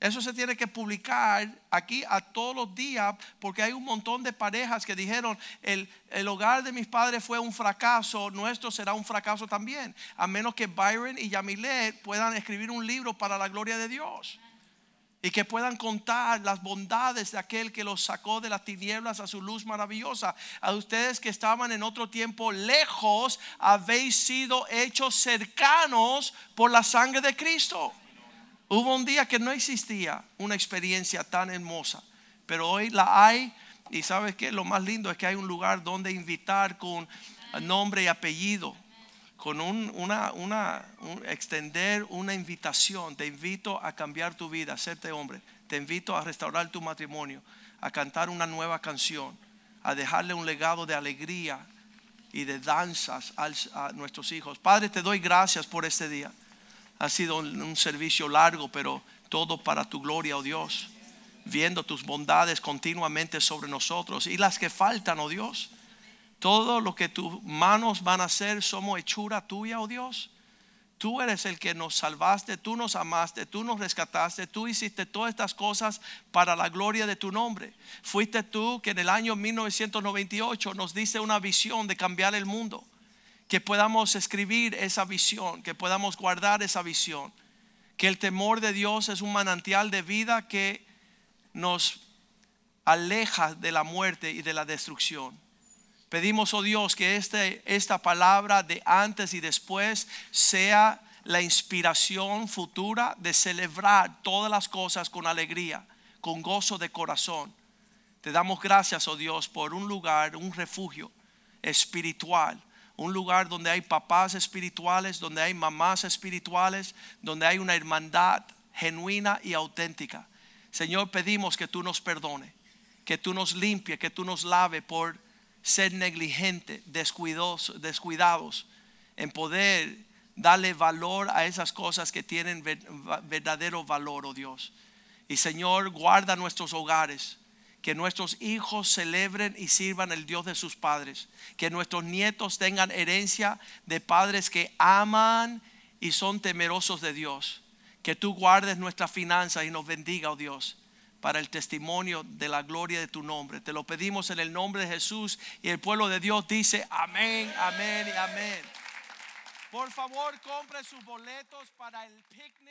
Eso se tiene que publicar aquí a todos los días porque hay un montón de parejas que dijeron, el, el, hogar de mis padres fue un fracaso, nuestro será un fracaso también, a menos que Byron y Yamilet puedan escribir un libro para la gloria de Dios y que puedan contar las bondades de aquel que los sacó de las tinieblas a su luz maravillosa. A ustedes que estaban en otro tiempo lejos, habéis sido hechos cercanos por la sangre de Cristo. Hubo un día que no existía una experiencia tan hermosa, pero hoy la hay. Y sabes que lo más lindo es que hay un lugar donde invitar con nombre y apellido, con un, una, una extender una invitación. Te invito a cambiar tu vida, a hacerte hombre. Te invito a restaurar tu matrimonio, a cantar una nueva canción, a dejarle un legado de alegría y de danzas a nuestros hijos. Padre, te doy gracias por este día. Ha sido un servicio largo, pero todo para tu gloria, oh Dios. Viendo tus bondades continuamente sobre nosotros y las que faltan, oh Dios. Todo lo que tus manos van a hacer somos hechura tuya, oh Dios. Tú eres el que nos salvaste, tú nos amaste, tú nos rescataste, tú hiciste todas estas cosas para la gloria de tu nombre. Fuiste tú que en el año 1998 nos diste una visión de cambiar el mundo que podamos escribir esa visión, que podamos guardar esa visión, que el temor de Dios es un manantial de vida que nos aleja de la muerte y de la destrucción. Pedimos, oh Dios, que este, esta palabra de antes y después sea la inspiración futura de celebrar todas las cosas con alegría, con gozo de corazón. Te damos gracias, oh Dios, por un lugar, un refugio espiritual un lugar donde hay papás espirituales, donde hay mamás espirituales, donde hay una hermandad genuina y auténtica. Señor, pedimos que tú nos perdone, que tú nos limpie, que tú nos lave por ser negligente, descuidados, descuidados en poder darle valor a esas cosas que tienen verdadero valor, oh Dios. Y Señor, guarda nuestros hogares que nuestros hijos celebren y sirvan el Dios de sus padres, que nuestros nietos tengan herencia de padres que aman y son temerosos de Dios, que tú guardes nuestras finanzas y nos bendiga, oh Dios, para el testimonio de la gloria de tu nombre. Te lo pedimos en el nombre de Jesús y el pueblo de Dios dice amén, amén y amén. Por favor, compre sus boletos para el picnic.